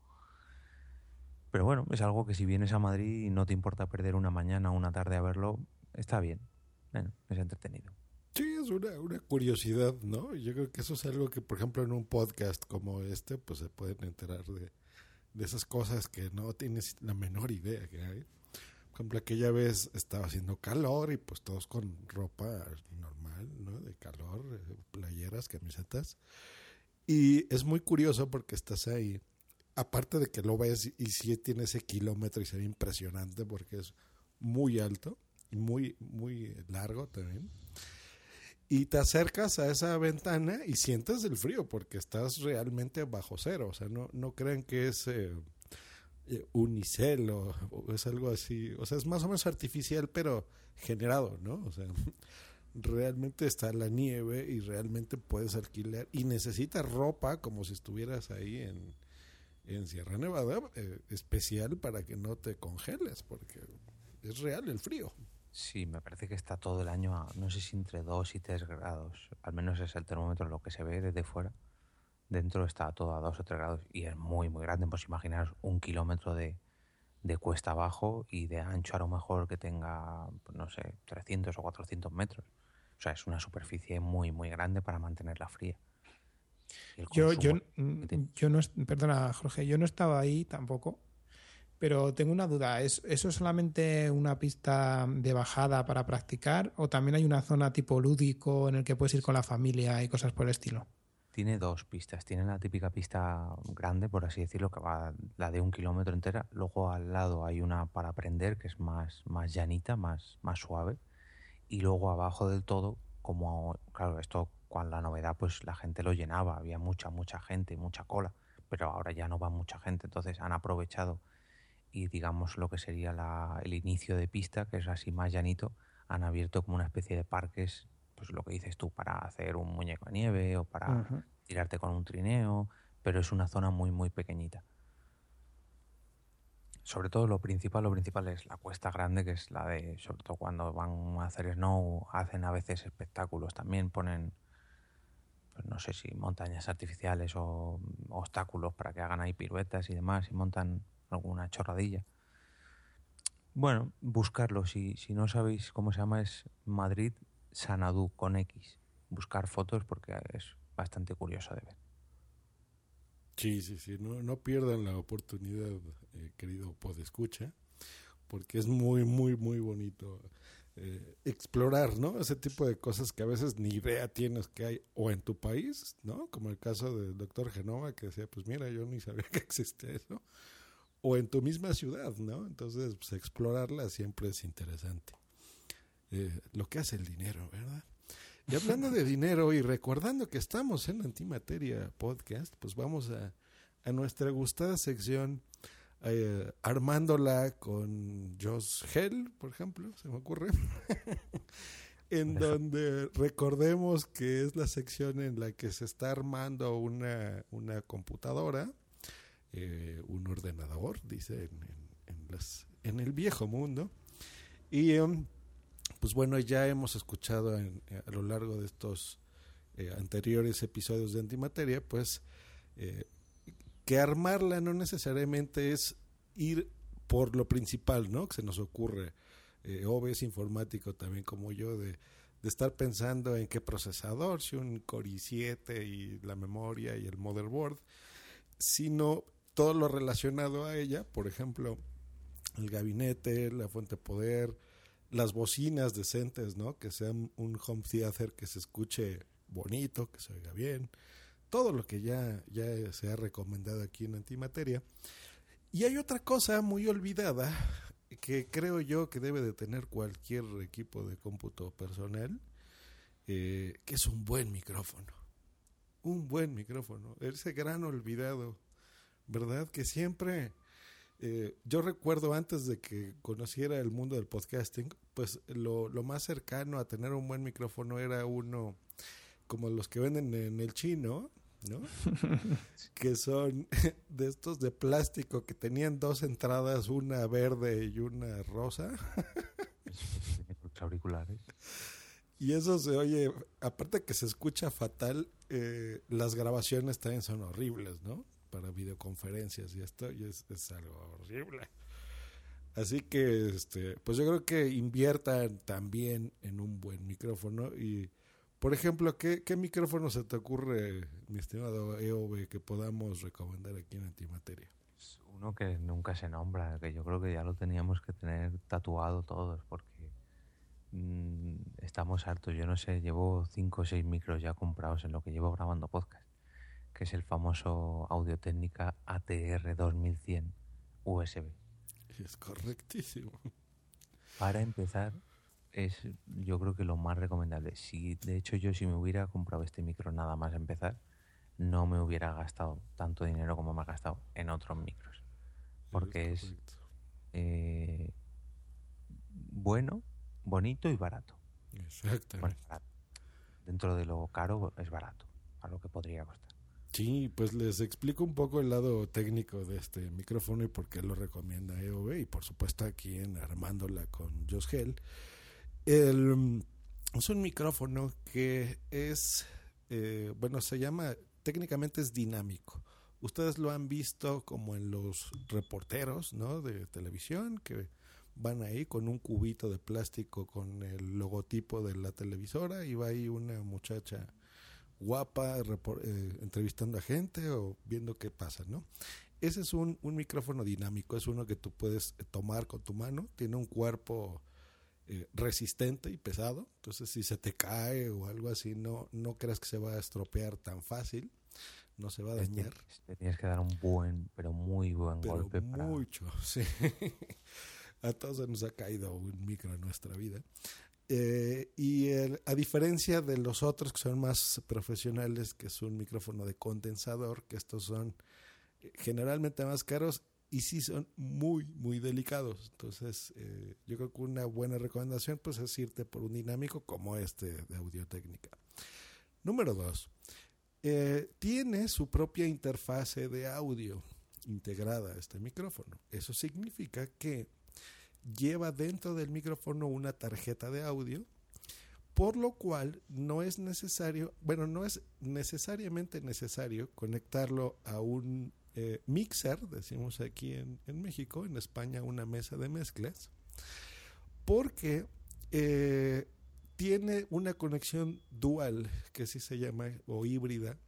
Pero bueno, es algo que si vienes a Madrid y no te importa perder una mañana o una tarde a verlo, está bien. Bueno, es entretenido. Sí, es una, una curiosidad, ¿no? Yo creo que eso es algo que, por ejemplo, en un podcast como este, pues se pueden enterar de, de esas cosas que no tienes la menor idea que hay. Por ejemplo, aquella vez estaba haciendo calor y pues todos con ropa normal, ¿no? De calor, eh, playeras, camisetas. Y es muy curioso porque estás ahí, aparte de que lo ves y sí tiene ese kilómetro y se impresionante porque es muy alto y muy, muy largo también. Y te acercas a esa ventana y sientes el frío porque estás realmente bajo cero. O sea, no, no crean que es eh, unicel o, o es algo así. O sea, es más o menos artificial, pero generado, ¿no? O sea, realmente está la nieve y realmente puedes alquilar y necesitas ropa como si estuvieras ahí en, en Sierra Nevada, eh, especial para que no te congeles, porque es real el frío. Sí, me parece que está todo el año a, no sé si entre 2 y 3 grados. Al menos es el termómetro lo que se ve desde fuera. Dentro está todo a 2 o 3 grados y es muy, muy grande. Pues imaginaros un kilómetro de, de cuesta abajo y de ancho a lo mejor que tenga, pues no sé, 300 o 400 metros. O sea, es una superficie muy, muy grande para mantenerla fría. Yo, yo, mm, yo no, perdona, Jorge, yo no estaba ahí tampoco, pero tengo una duda. ¿Es, ¿Eso es solamente una pista de bajada para practicar o también hay una zona tipo lúdico en el que puedes ir con la familia y cosas por el estilo? Tiene dos pistas. Tiene la típica pista grande, por así decirlo, que va la de un kilómetro entera. Luego al lado hay una para aprender, que es más, más llanita, más, más suave. Y luego abajo del todo, como, claro, esto con la novedad, pues la gente lo llenaba. Había mucha, mucha gente, mucha cola. Pero ahora ya no va mucha gente. Entonces han aprovechado y digamos lo que sería la- el inicio de pista, que es así más llanito, han abierto como una especie de parques, pues lo que dices tú, para hacer un muñeco de nieve o para tirarte con un trineo, pero es una zona muy, muy pequeñita. Sobre todo lo principal, lo principal es la cuesta grande, que es la de, sobre todo cuando van a hacer snow, hacen a veces espectáculos, también ponen, pues no sé si montañas artificiales o obstáculos para que hagan ahí piruetas y demás, y montan alguna chorradilla. Bueno, buscarlo, si, si no sabéis cómo se llama, es Madrid Sanadú con X. Buscar fotos porque es bastante curioso de ver. Sí, sí, sí, no, no pierdan la oportunidad, eh, querido podescucha, porque es muy, muy, muy bonito eh, explorar, ¿no? Ese tipo de cosas que a veces ni idea tienes que hay o en tu país, ¿no? Como el caso del doctor Genova que decía, pues mira, yo ni sabía que existía eso, o en tu misma ciudad, ¿no? Entonces, pues explorarla siempre es interesante. Eh, lo que hace el dinero, ¿verdad? Y hablando de dinero y recordando que estamos en Antimateria Podcast, pues vamos a, a nuestra gustada sección eh, armándola con Josh Hell, por ejemplo, se me ocurre, en donde recordemos que es la sección en la que se está armando una, una computadora, eh, un ordenador, dice en, en- en las- en el viejo mundo, y... em, pues bueno, ya hemos escuchado en- a lo largo de estos eh, anteriores episodios de Antimateria, pues eh, que armarla no necesariamente es ir por lo principal, ¿no? Que se nos ocurre. Eh, Ove es informático también como yo, de, de estar pensando en qué procesador, si un Core i7 y la memoria y el motherboard, sino todo lo relacionado a ella, por ejemplo, el gabinete, la fuente de poder, las bocinas decentes, ¿no? Que sean un home theater que se escuche bonito, que se oiga bien. todo lo que ya, ya se ha recomendado aquí en Antimateria. Y hay otra cosa muy olvidada que creo yo que debe de tener cualquier equipo de cómputo personal, eh, que es un buen micrófono. Un buen micrófono. Ese gran olvidado, ¿verdad? Que siempre... Eh, yo recuerdo antes de que conociera el mundo del podcasting, pues lo, lo, más cercano a tener un buen micrófono era uno como los que venden en el chino, ¿no? que son de estos de plástico que tenían dos entradas, una verde y una rosa. auriculares. Y eso se oye, aparte que se escucha fatal, eh, las grabaciones también son horribles, ¿no? Para videoconferencias y esto, y es, es algo horrible. Así que, este, pues yo creo que inviertan también en un buen micrófono y por ejemplo, ¿qué, ¿qué, micrófono se te ocurre, mi estimado EOB, que podamos recomendar aquí en Antimateria? Uno que nunca se nombra, que yo creo que ya lo teníamos que tener tatuado todos, porque mmm, estamos hartos. Yo no sé, llevo cinco o seis micros ya comprados en lo que llevo grabando podcast, que es el famoso Audio Técnica ATR 2100 USB. Es correctísimo. Para empezar, es yo creo que lo más recomendable. Si de hecho yo si me hubiera comprado este micro nada más empezar, no me hubiera gastado tanto dinero como me ha gastado en otros micros. Porque es, eh, bueno, bonito y barato. Exacto. Bueno. Dentro de lo caro es barato, a lo que podría costar. Sí, pues les explico un poco el lado técnico de este micrófono y por qué lo recomienda EOB y por supuesto aquí en Armándola con Josh Hell. El, es un micrófono que es, eh, bueno, se llama, técnicamente es dinámico. Ustedes lo han visto como en los reporteros, ¿no? De televisión, que van ahí con un cubito de plástico con el logotipo de la televisora y va ahí una muchacha guapa eh, entrevistando a gente o viendo qué pasa, ¿no? Ese es un, un micrófono dinámico, es uno que tú puedes tomar con tu mano, tiene un cuerpo eh, resistente y pesado. Entonces, si se te cae o algo así, no, no creas que se va a estropear tan fácil. No se va a dañar. Te tienes que dar un buen, pero muy buen pero golpe. Mucho, sí. a todos se nos ha caído un micro en nuestra vida. Eh, y a diferencia de los otros que son más profesionales, que es un micrófono de condensador, que estos son eh, generalmente más caros, y sí son muy, muy delicados. Entonces, eh, yo creo que una buena recomendación pues es irte por un dinámico como este de Audio Técnica. Número dos, tiene su propia interfase de audio integrada a este micrófono. Eso significa que lleva dentro del micrófono una tarjeta de audio, por lo cual no es necesario, bueno, no es necesariamente necesario conectarlo a un eh, mixer, decimos aquí en, en, México, en España una mesa de mezclas, porque eh, tiene una conexión dual, que así se llama, o híbrida,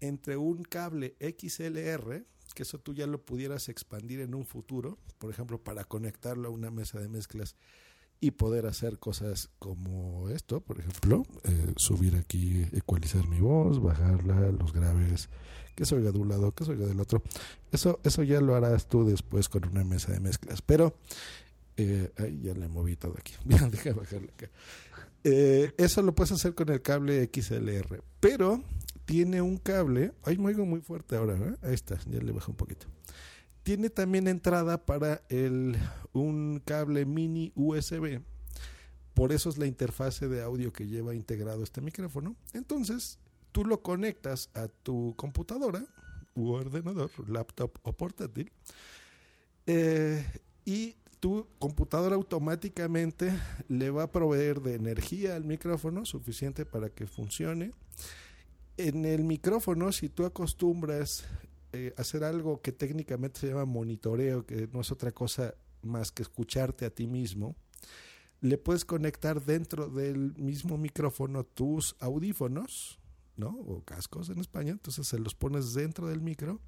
entre un cable XLR, que eso tú ya lo pudieras expandir en un futuro, por ejemplo, para conectarlo a una mesa de mezclas y poder hacer cosas como esto, por ejemplo, eh, subir aquí, ecualizar mi voz, bajarla, los graves, que se oiga de un lado, que se oiga del otro. Eso, eso ya lo harás tú después con una mesa de mezclas. Pero, eh, ay, ya le moví todo aquí. Deja bajarla acá. Eh, eso lo puedes hacer con el cable XLR, pero tiene un cable, ay, me oigo muy fuerte ahora, ¿eh? ahí está, ya le bajé un poquito. Tiene también entrada para el, un cable mini USB. Por eso es la interfase de audio que lleva integrado este micrófono. Entonces, tú lo conectas a tu computadora u ordenador, laptop o portátil. Eh, y tu computadora automáticamente le va a proveer de energía al micrófono suficiente para que funcione. En el micrófono, si tú acostumbras eh, hacer algo que técnicamente se llama monitoreo, que no es otra cosa más que escucharte a ti mismo, le puedes conectar dentro del mismo micrófono tus audífonos, ¿no? O cascos en España, entonces se los pones dentro del micro.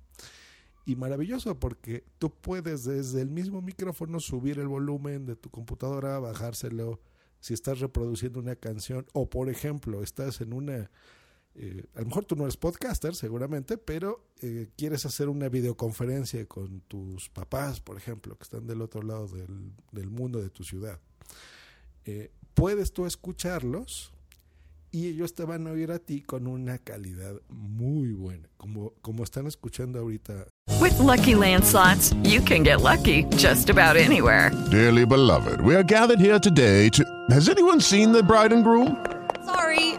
Y maravilloso porque tú puedes desde el mismo micrófono subir el volumen de tu computadora, bajárselo si estás reproduciendo una canción o por ejemplo estás en una Eh, a lo mejor tú no eres podcaster, seguramente, pero eh, quieres hacer una videoconferencia con tus papás, por ejemplo, que están del otro lado del, del mundo de tu ciudad. Eh, puedes tú escucharlos y ellos te van a oír a ti con una calidad muy buena, como, como están escuchando ahorita. With Lucky Land slots, you can get lucky just about anywhere. Dearly beloved, we are gathered here today to. Has anyone seen the bride and groom?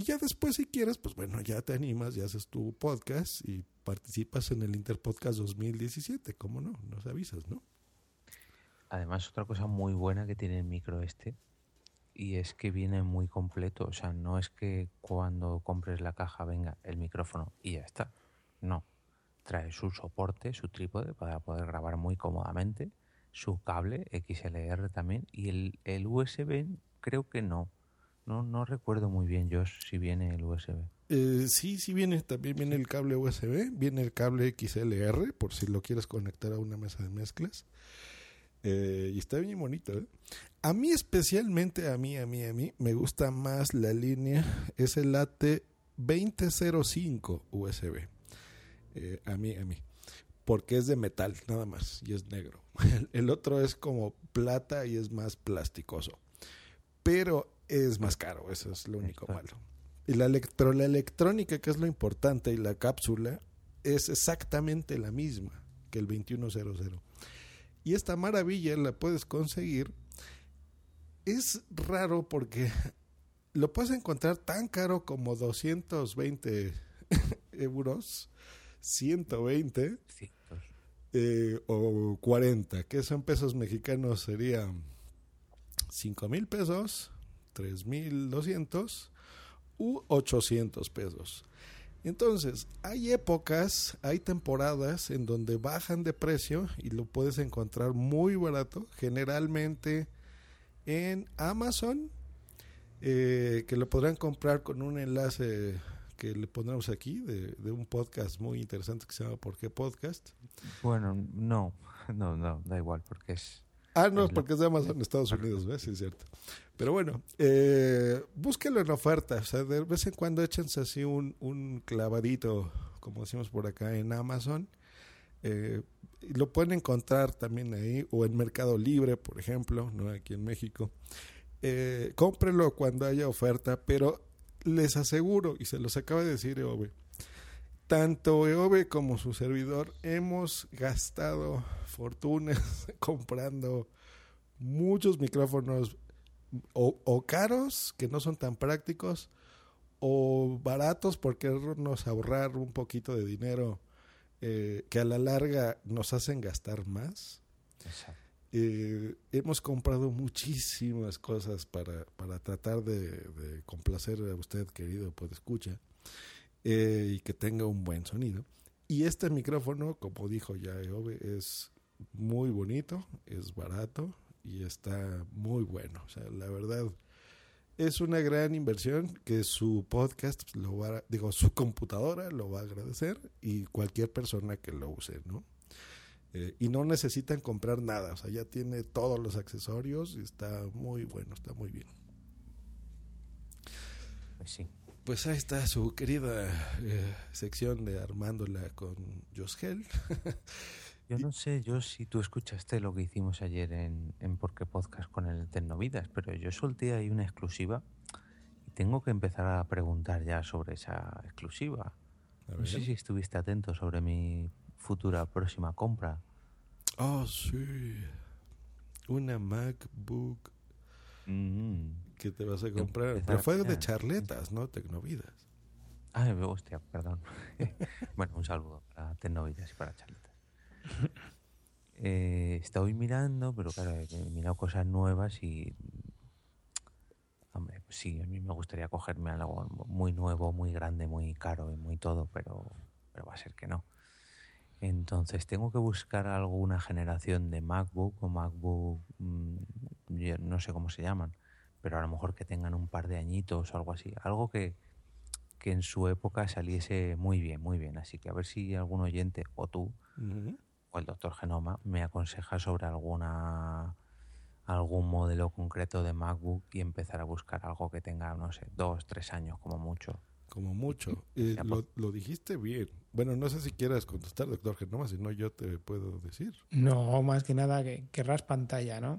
Y ya después, si quieres, pues bueno, ya te animas, ya haces tu podcast y participas en el Interpodcast 2017. ¿Cómo no? Nos avisas, ¿no? Además, otra cosa muy buena que tiene el micro este, y es que viene muy completo. O sea, no es que cuando compres la caja venga el micrófono y ya está. No. Trae su soporte, su trípode para poder grabar muy cómodamente, su cable XLR también, y el, el USB creo que no. No, no recuerdo muy bien, Josh, si viene el USB. Eh, sí, sí viene, también viene el cable USB, viene el cable XLR, por si lo quieres conectar a una mesa de mezclas. Eh, y está bien bonito, ¿eh? A mí especialmente, a mí, a mí, a mí, me gusta más la línea SLAT 2005 USB. Eh, a mí, a mí. Porque es de metal, nada más, y es negro. El, el otro es como plata y es más plasticoso. Pero es más caro, eso es lo único malo. Y la, electro, la electrónica, que es lo importante, y la cápsula, es exactamente la misma que el 2100. Y esta maravilla la puedes conseguir. Es raro porque lo puedes encontrar tan caro como 220 euros, 120 eh, o 40, que son pesos mexicanos serían 5 mil pesos, 3 mil 200 u 800 pesos. Entonces, hay épocas, hay temporadas en donde bajan de precio y lo puedes encontrar muy barato, generalmente en Amazon, eh, que lo podrán comprar con un enlace que le pondremos aquí de, de, un podcast muy interesante que se llama ¿Por qué Podcast? Bueno, no, no, no, da igual, porque es... Ah, no, porque es de Amazon Estados Unidos, ¿ves? Sí, es cierto. Pero bueno, eh, búsquelo en oferta. O sea, de vez en cuando échense así un, un clavadito, como decimos por acá, en Amazon. Eh, lo pueden encontrar también ahí, o en Mercado Libre, por ejemplo, ¿no? aquí en México. Eh, cómprenlo cuando haya oferta, pero les aseguro, y se los acaba de decir Eove, tanto Eove como su servidor hemos gastado fortunas comprando muchos micrófonos o, o, caros que no son tan prácticos o baratos por querernos ahorrar un poquito de dinero eh, que a la larga nos hacen gastar más. Eh, hemos comprado muchísimas cosas para, para tratar de, de, complacer a usted, querido, pues escucha, eh, y que tenga un buen sonido. Y este micrófono, como dijo ya es muy bonito, es barato y está muy bueno. O sea, la verdad es una gran inversión que su podcast lo va, digo, su computadora lo va a agradecer y cualquier persona que lo use, ¿no? Eh, y no necesitan comprar nada, o sea, ya tiene todos los accesorios y está muy bueno, está muy bien. Pues sí. Pues ahí está su querida eh, sección de Armándola con Josgel. Yo no sé, yo si tú escuchaste lo que hicimos ayer en, en Porque Podcast con el Tecnovidas, pero yo solté ahí una exclusiva y tengo que empezar a preguntar ya sobre esa exclusiva. No sé si estuviste atento sobre mi futura próxima compra. Oh, sí. Una MacBook mm. Que te vas a comprar. Pero fue de charletas, ¿no? Tecnovidas. Ay, hostia, perdón. bueno, un saludo para Tecnovidas y para charletas. eh, estoy mirando, pero claro, he mirado cosas nuevas y. Hombre, sí, a mí me gustaría cogerme algo muy nuevo, muy grande, muy caro y muy todo, pero, pero va a ser que no. Entonces tengo que buscar alguna generación de MacBook o MacBook, mm, yo no sé cómo se llaman, pero a lo mejor que tengan un par de añitos o algo así. Algo que, que en su época saliese muy bien, muy bien. Así que a ver si algún oyente o tú o el doctor Genoma me aconseja sobre alguna algún modelo concreto de MacBook y empezar a buscar algo que tenga, no sé, dos, tres años como mucho. Como mucho. Eh, lo, lo dijiste bien. Bueno, no sé si quieras contestar, doctor Genoma, si no yo te puedo decir. No, más que nada que querrás pantalla, ¿no?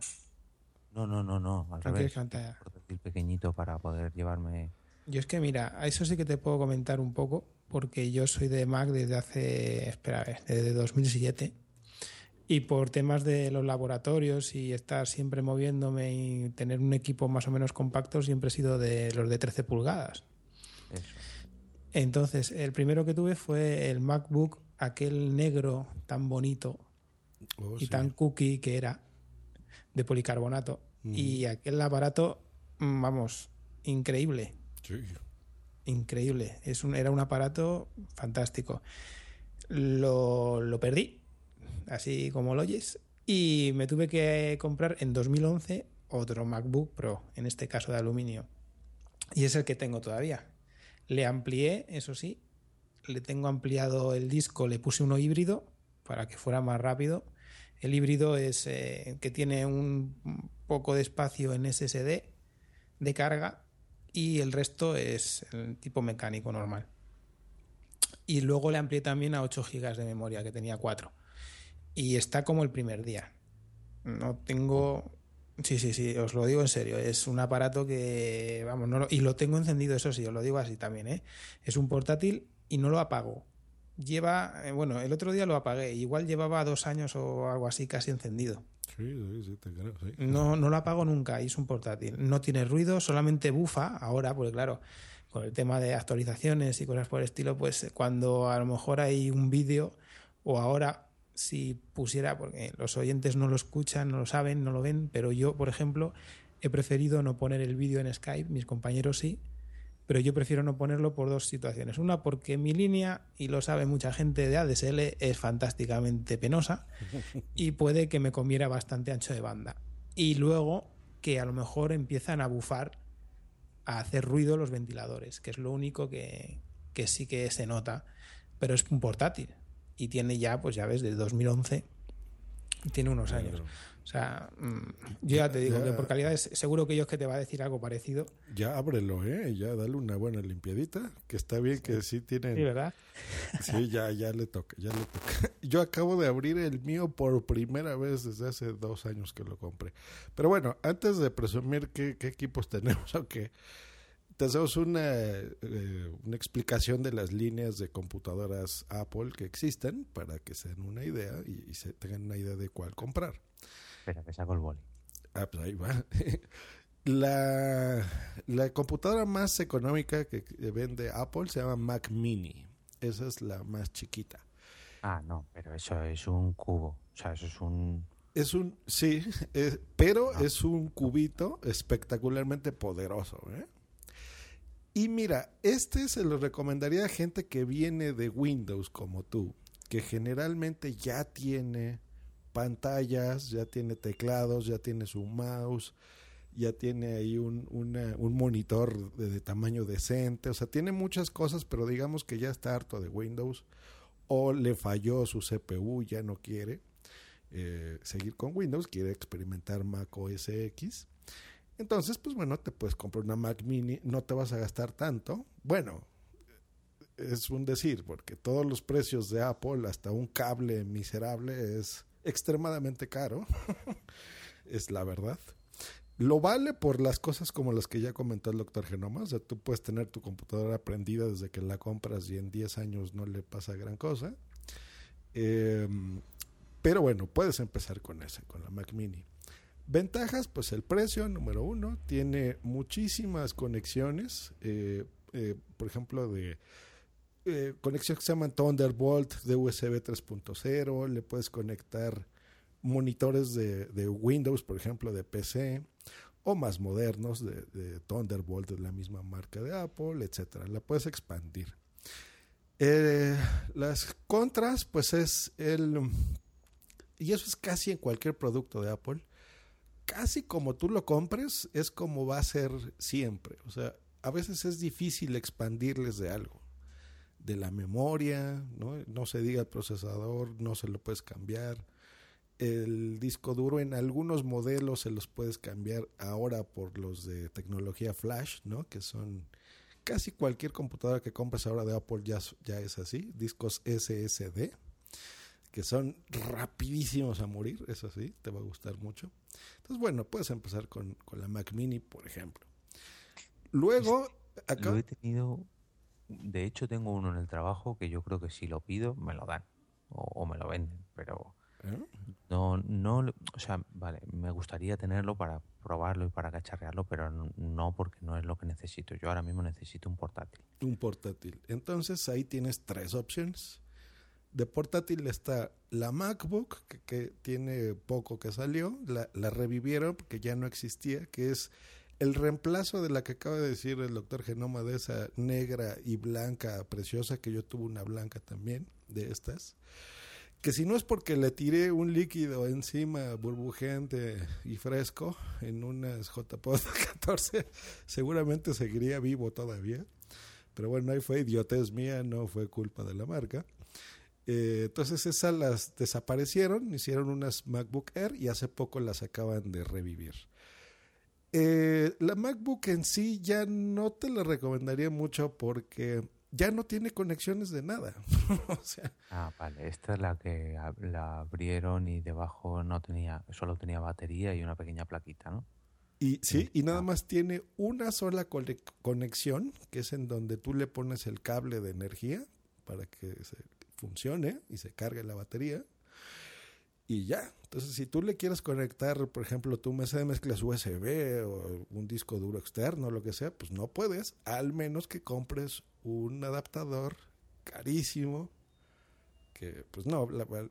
No, no, no, no, al No revés. pantalla. Portátil pequeñito para poder llevarme. Yo es que mira, a eso sí que te puedo comentar un poco, porque yo soy de Mac desde hace, espera, a ver, desde 2007. Y por temas de los laboratorios y estar siempre moviéndome y tener un equipo más o menos compacto, siempre he sido de los de 13 pulgadas. Entonces, el primero que tuve fue el MacBook, aquel negro tan bonito Oh, y sí. tan cookie que era, de policarbonato. Mm. Y aquel aparato, mm, vamos, increíble. Sí. Increíble. Es un, era un aparato fantástico. Lo, lo perdí, así como lo oyes, y me tuve que comprar en 2011 otro MacBook Pro, en este caso de aluminio. Y es el que tengo todavía. Le amplié, eso sí, le tengo ampliado el disco, le puse uno híbrido para que fuera más rápido. El híbrido es eh, que tiene un poco de espacio en SSD de carga y el resto es el tipo mecánico normal. Y luego le amplié también a 8 GB de memoria, que tenía 4. Y está como el primer día. No tengo. Sí, sí, sí, os lo digo en serio. Es un aparato que, vamos, no lo- y lo tengo encendido, eso sí, os lo digo así también, ¿eh? Es un portátil y no lo apago. Lleva, eh, bueno, el otro día lo apagué, igual llevaba dos años o algo así casi encendido. Sí, sí, sí, te creo, sí. No, no lo apago nunca y es un portátil. No tiene ruido, solamente bufa ahora, porque claro, con el tema de actualizaciones y cosas por el estilo, pues eh, cuando a lo mejor hay un vídeo o ahora si pusiera, porque los oyentes no lo escuchan, no lo saben, no lo ven, pero yo, por ejemplo, he preferido no poner el vídeo en Skype, mis compañeros sí, pero yo prefiero no ponerlo por dos situaciones. Una, porque mi línea, y lo sabe mucha gente de ADSL, es fantásticamente penosa y puede que me comiera bastante ancho de banda. Y luego que a lo mejor empiezan a bufar, a hacer ruido los ventiladores, que es lo único que, que sí que se nota, pero es un portátil y tiene ya, pues ya ves, de 2011, tiene unos años. O sea, mm, yo ya te digo Ya. que por calidad es, seguro que ellos que te va a decir algo parecido. Ya ábrelo, ¿eh? Ya dale una buena limpiadita, que está bien que sí tienen... Sí, ¿verdad? Sí, ya, ya le toca, ya le toca. Yo acabo de abrir el mío por primera vez desde hace dos años que lo compré. Pero bueno, antes de presumir qué, qué equipos tenemos, aunque te hacemos una, eh, una explicación de las líneas de computadoras Apple que existen para que se den una idea y, y se tengan una idea de cuál comprar. Espera, que saco el boli. Ah, pues ahí va. La, la computadora más económica que vende Apple se llama Mac Mini. Esa es la más chiquita. Ah, no, pero eso es un cubo. O sea, eso es un. Es un, sí, es- pero es un cubito espectacularmente poderoso. ¿eh? Y mira, este se lo recomendaría a gente que viene de Windows como tú, que generalmente ya tiene pantallas, ya tiene teclados, ya tiene su mouse, ya tiene ahí un, un monitor de, de tamaño decente, o sea, tiene muchas cosas, pero digamos que ya está harto de Windows o le falló su CPU, ya no quiere eh, seguir con Windows, quiere experimentar Mac OS X. Entonces, pues bueno, te puedes comprar una Mac Mini, no te vas a gastar tanto. Bueno, es un decir, porque todos los precios de Apple, hasta un cable miserable, es extremadamente caro. es la verdad. Lo vale por las cosas como las que ya comentó el doctor Genoma. O sea, tú puedes tener tu computadora prendida desde que la compras y en 10 años no le pasa gran cosa. Eh, pero bueno, puedes empezar con esa, con la Mac Mini. Ventajas, pues el precio, número uno, tiene muchísimas conexiones, eh, eh, por ejemplo, de eh, conexiones que se llaman Thunderbolt de USB 3.0, le puedes conectar monitores de, Windows, por ejemplo, de PC, o más modernos de, de Thunderbolt de la misma marca de Apple, etcétera. La puedes expandir. Eh, las contras, pues es el y eso es casi en cualquier producto de Apple. Casi como tú lo compres, es como va a ser siempre. O sea, a veces es difícil expandirles de algo. De la memoria, ¿no? no se diga el procesador, no se lo puedes cambiar. El disco duro en algunos modelos se los puedes cambiar ahora por los de tecnología flash, ¿no? Que son casi cualquier computadora que compres ahora de Apple ya, ya es así, discos SSD que son rapidísimos a morir, eso sí, te va a gustar mucho. Entonces, bueno, puedes empezar con, con la Mac Mini, por ejemplo. Luego, acá... Lo he tenido, de hecho tengo uno en el trabajo que yo creo que si lo pido me lo dan o, me lo venden, pero ¿Eh? no, no, o sea, vale, me gustaría tenerlo para probarlo y para cacharrearlo, pero no porque no es lo que necesito. Yo ahora mismo necesito un portátil. Un portátil. Entonces ahí tienes tres opciones de portátil está la MacBook, que, tiene poco que salió, la, la, revivieron porque ya no existía, que es el reemplazo de la que acaba de decir el doctor Genoma, de esa negra y blanca preciosa, que yo tuve una blanca también, de estas. Que si no es porque le tiré un líquido encima burbujeante y fresco en unas JPOD 14, seguramente seguiría vivo todavía. Pero bueno, ahí fue idiotez mía, no fue culpa de la marca. Eh, entonces esas las desaparecieron, hicieron unas MacBook Air y hace poco las acaban de revivir. Eh, la MacBook en sí ya no te la recomendaría mucho porque ya no tiene conexiones de nada. o sea, ah, vale, esta es la que la abrieron y debajo no tenía, solo tenía batería y una pequeña plaquita, ¿no? Y sí, y nada más tiene una sola conexión, que es en donde tú le pones el cable de energía para que se funcione y se cargue la batería. Y ya. Entonces, si tú le quieres conectar, por ejemplo, tu mesa de mezclas USB o un disco duro externo, lo que sea, pues no puedes, al menos que compres un adaptador carísimo que pues no,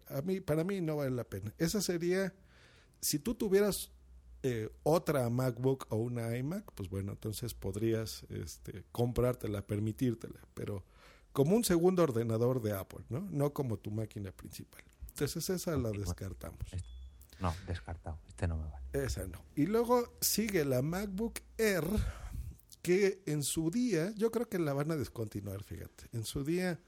a mí, para mí no vale la pena. Esa sería, si tú tuvieras eh, otra MacBook o una iMac, pues bueno, entonces podrías este, comprártela, permitírtela, pero como un segundo ordenador de Apple, ¿no? No como tu máquina principal. Entonces esa la descartamos. No, descartado. Este no me vale. Esa no. Y luego sigue la MacBook Air, que en su día, yo creo que la van a descontinuar, fíjate. En su día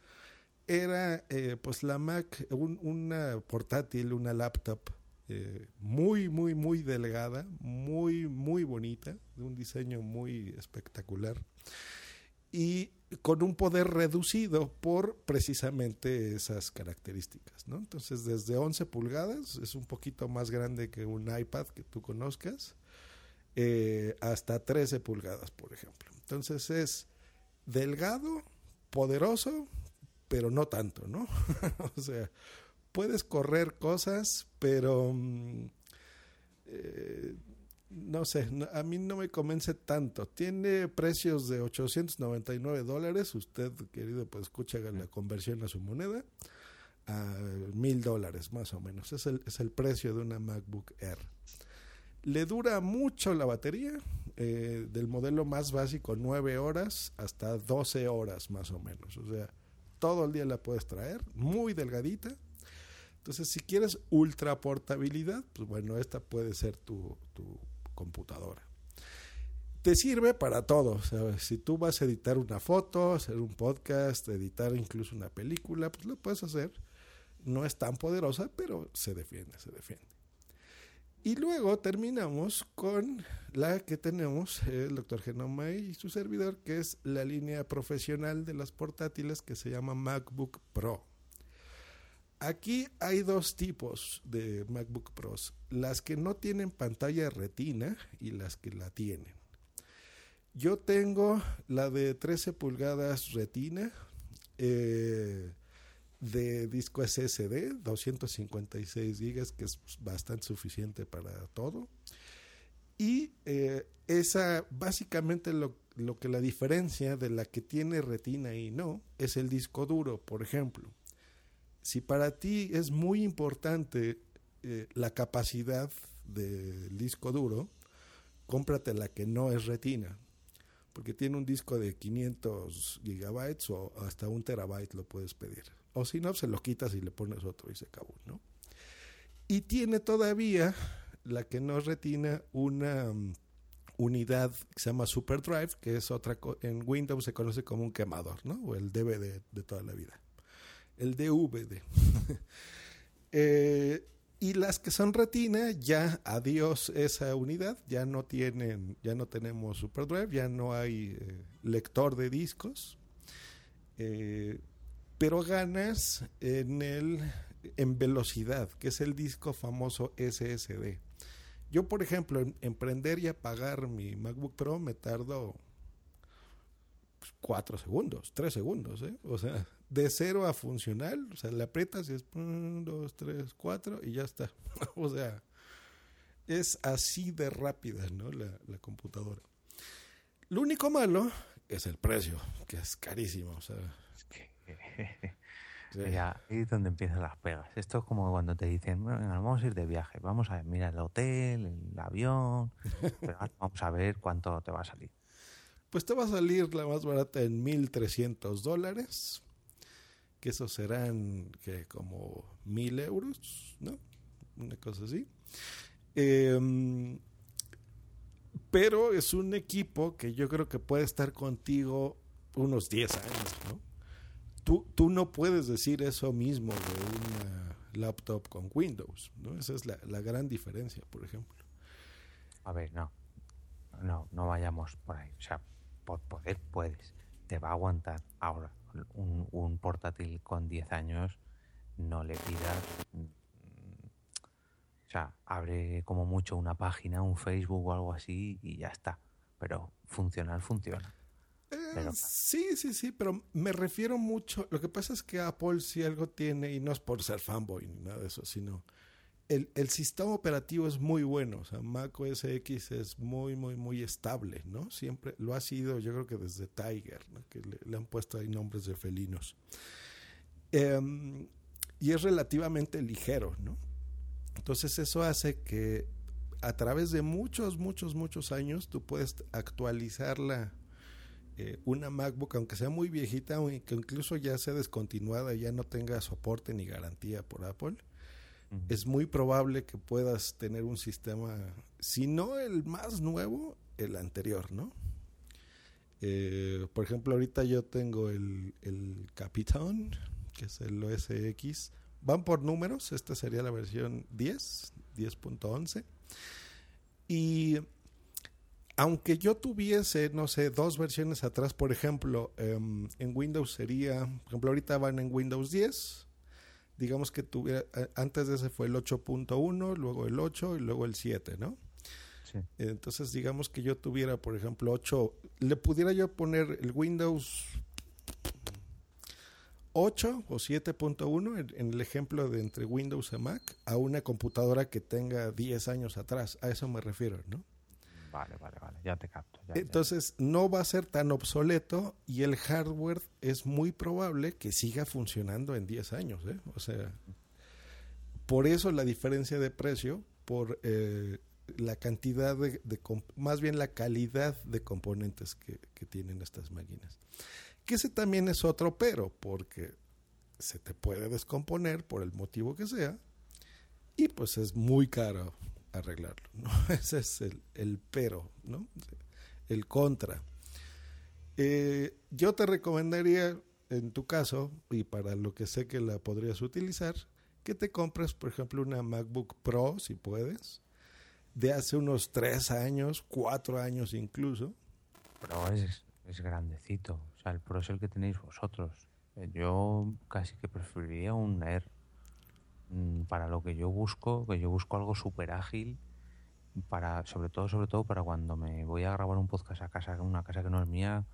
era eh, pues la Mac, una portátil, una laptop eh, muy, muy, muy delgada, muy, muy bonita, de un diseño muy espectacular. Y con un poder reducido por precisamente esas características, ¿no? Entonces, desde 11 pulgadas, es un poquito más grande que un iPad que tú conozcas, eh, hasta 13 pulgadas, por ejemplo. Entonces, es delgado, poderoso, pero no tanto, ¿no? o sea, puedes correr cosas, pero... Mm, eh, no sé, a mí no me convence tanto. Tiene precios de 899 dólares. Usted, querido, pues escucha la conversión a su moneda a mil dólares más o menos. Es el, es el precio de una MacBook Air. Le dura mucho la batería, eh, del modelo más básico 9 horas hasta 12 horas más o menos. O sea, todo el día la puedes traer, muy delgadita. Entonces, si quieres ultra portabilidad, pues bueno, esta puede ser tu, tu computadora. Te sirve para todo. si tú vas a editar una foto, hacer un podcast, editar incluso una película, pues lo puedes hacer. No es tan poderosa, pero se defiende, se defiende. Y luego terminamos con la que tenemos el doctor Genoma y su servidor, que es la línea profesional de las portátiles que se llama MacBook Pro. Aquí hay dos tipos de MacBook Pros, las que no tienen pantalla retina y las que la tienen. Yo tengo la de 13 pulgadas retina eh, de disco SSD, 256 gigas, que es bastante suficiente para todo. Y eh, esa, básicamente lo, lo que la diferencia de la que tiene retina y no, es el disco duro, por ejemplo si para ti es muy importante eh, la capacidad del disco duro, cómprate la que no es retina, porque tiene un disco de 500 gigabytes o hasta un terabyte lo puedes pedir. O si no, se lo quitas y le pones otro y se acabó, ¿no? Y tiene todavía, la que no es retina, una um, unidad que se llama SuperDrive, que es otra, en Windows se conoce como un quemador, ¿no? O el DVD de toda la vida. El DVD. Eh, y las que son retina, ya adiós esa unidad, ya no tienen, ya no tenemos SuperDrive, ya no hay eh, lector de discos, eh, pero ganas en el en velocidad, que es el disco famoso SSD. Yo, por ejemplo, en, en prender y apagar mi MacBook Pro me tardo pues, cuatro segundos, tres segundos, ¿eh? O sea, de cero a funcional, o sea, le aprietas y es un, dos, tres, cuatro y ya está. o sea, es así de rápida, ¿no? La, la computadora. Lo único malo es el precio, que es carísimo, o sea. Ya, ahí es donde empiezan las pegas. Esto es como cuando te dicen, "Bueno, vamos a ir de viaje, vamos a mirar el hotel, el avión, pero vamos a ver cuánto te va a salir. Pues te va a salir la más barata en 1.300 dólares, que eso serán que como 1.000 euros, ¿no? Una cosa así. Em, pero es un equipo que yo creo que puede estar contigo unos 10 años, ¿no? Tú, tú no puedes decir eso mismo de una laptop con Windows, ¿no? Esa es la, la gran diferencia, por ejemplo. A ver, no. No, no vayamos por ahí. O sea, por poder puedes. Te va a aguantar. Ahora, un, un portátil con 10 años, no le pidas. mm, O sea, abre como mucho una página, un Facebook o algo así y ya está. Pero funcionar funciona. Pero- Sí, sí, sí, pero me refiero mucho. Lo que pasa es que Apple si algo tiene, y no es por ser fanboy ni nada de eso, sino el, el sistema operativo es muy bueno. O sea, Mac OS X es muy, muy, muy estable, ¿no? Siempre lo ha sido, yo creo que desde Tiger, ¿no? que le, han puesto ahí nombres de felinos. Em, y es relativamente ligero, ¿no? Entonces eso hace que a través de muchos, muchos, muchos años tú puedes actualizarla eh, una MacBook, aunque sea muy viejita, o que incluso ya sea descontinuada, ya no tenga soporte ni garantía por Apple, es muy probable que puedas tener un sistema, si no el más nuevo, el anterior, ¿no? Eh, por ejemplo, ahorita yo tengo el, el Capitán, que es el OS X. Van por números, esta sería la versión 10, 10.11. Y aunque yo tuviese, no sé, dos versiones atrás, por ejemplo, em, en Windows sería, por ejemplo, ahorita van en Windows 10. Digamos que tuviera, antes de ese fue el 8.1, luego el 8 y luego el 7, ¿no? Sí. Entonces, digamos que yo tuviera, por ejemplo, 8, le pudiera yo poner el Windows 8 o 7.1 en, en el ejemplo de entre Windows y Mac a una computadora que tenga 10 años atrás. A eso me refiero, ¿no? Vale, vale, vale. Ya te capto. Entonces no va a ser tan obsoleto y el hardware es muy probable que siga funcionando en 10 años. ¿eh? O sea, por eso la diferencia de precio, por eh, la cantidad de, más bien la calidad de componentes que, que tienen estas máquinas. Que ese también es otro pero, porque se te puede descomponer por el motivo que sea y pues es muy caro arreglarlo. ¿no? Ese es el, el pero, ¿no? el contra. Eh, yo te recomendaría, en tu caso, y para lo que sé que la podrías utilizar, que te compres, por ejemplo, una MacBook Pro, si puedes, de hace unos tres años, cuatro años incluso. Pero es, es grandecito. O sea, el Pro es el que tenéis vosotros. Eh, Yo casi que preferiría un Air. Mm, Para lo que yo busco, que yo busco algo súper ágil, para, sobre todo, sobre todo para cuando me voy a grabar un podcast a casa, una casa que no es mía,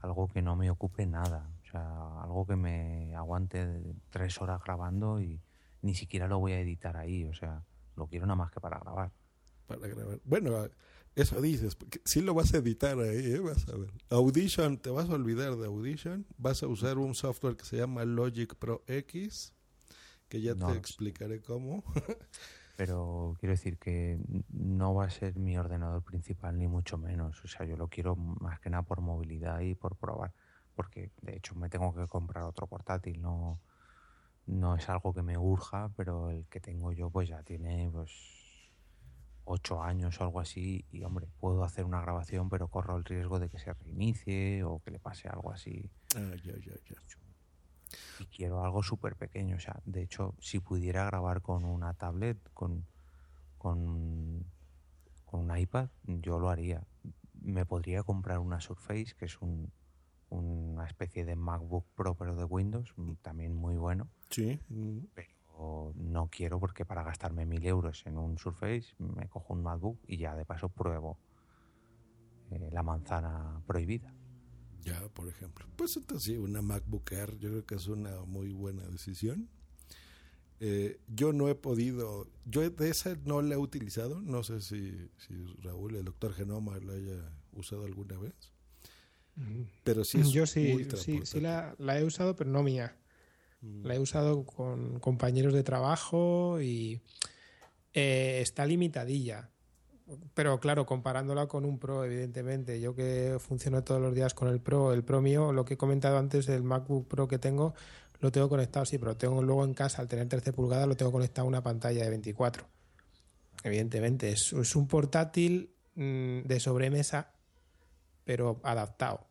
algo que no me ocupe nada. O sea, algo que me aguante tres horas grabando y ni siquiera lo voy a editar ahí. O sea, lo quiero nada más que para grabar. Para grabar. Bueno, eso dices, sí lo vas a editar ahí, ¿eh? vas a ver. Audition, te vas a olvidar de Audition, vas a usar un software que se llama Logic Pro X, que ya No, te explicaré cómo. Pero quiero decir que no va a ser mi ordenador principal, ni mucho menos. O sea, yo lo quiero más que nada por movilidad y por probar. Porque de hecho me tengo que comprar otro portátil. No, no es algo que me urja, pero el que tengo yo pues ya tiene pues ocho años o algo así. Y hombre, puedo hacer una grabación, pero corro el riesgo de que se reinicie o que le pase algo así. Ah, ya, ya, ya. Y quiero algo súper pequeño. O sea, de hecho, si pudiera grabar con una tablet, con, con, con un iPad, yo lo haría. Me podría comprar una Surface, que es un, una especie de MacBook Pro, pero de Windows, mm, también muy bueno. Sí. Pero no quiero porque para gastarme mil euros en un Surface me cojo un MacBook y ya de paso pruebo eh, la manzana prohibida. Ya, por ejemplo. Pues entonces sí, una MacBook Air yo creo que es una muy buena decisión. Eh, yo no he podido, yo de esa no la he utilizado, no sé si, si Raúl, el doctor Genoma, la haya usado alguna vez, pero sí es Yo sí, sí, sí la, la he usado, pero no mía. Mm. La he usado con compañeros de trabajo y eh, está limitadilla. Pero claro, comparándola con un Pro, evidentemente, yo que funciono todos los días con el Pro, el Pro mío, lo que he comentado antes, el MacBook Pro que tengo, lo tengo conectado, sí, pero tengo luego en casa, al tener 13 pulgadas, lo tengo conectado a una pantalla de 24. Evidentemente, es, es un portátil mm, de sobremesa, pero adaptado.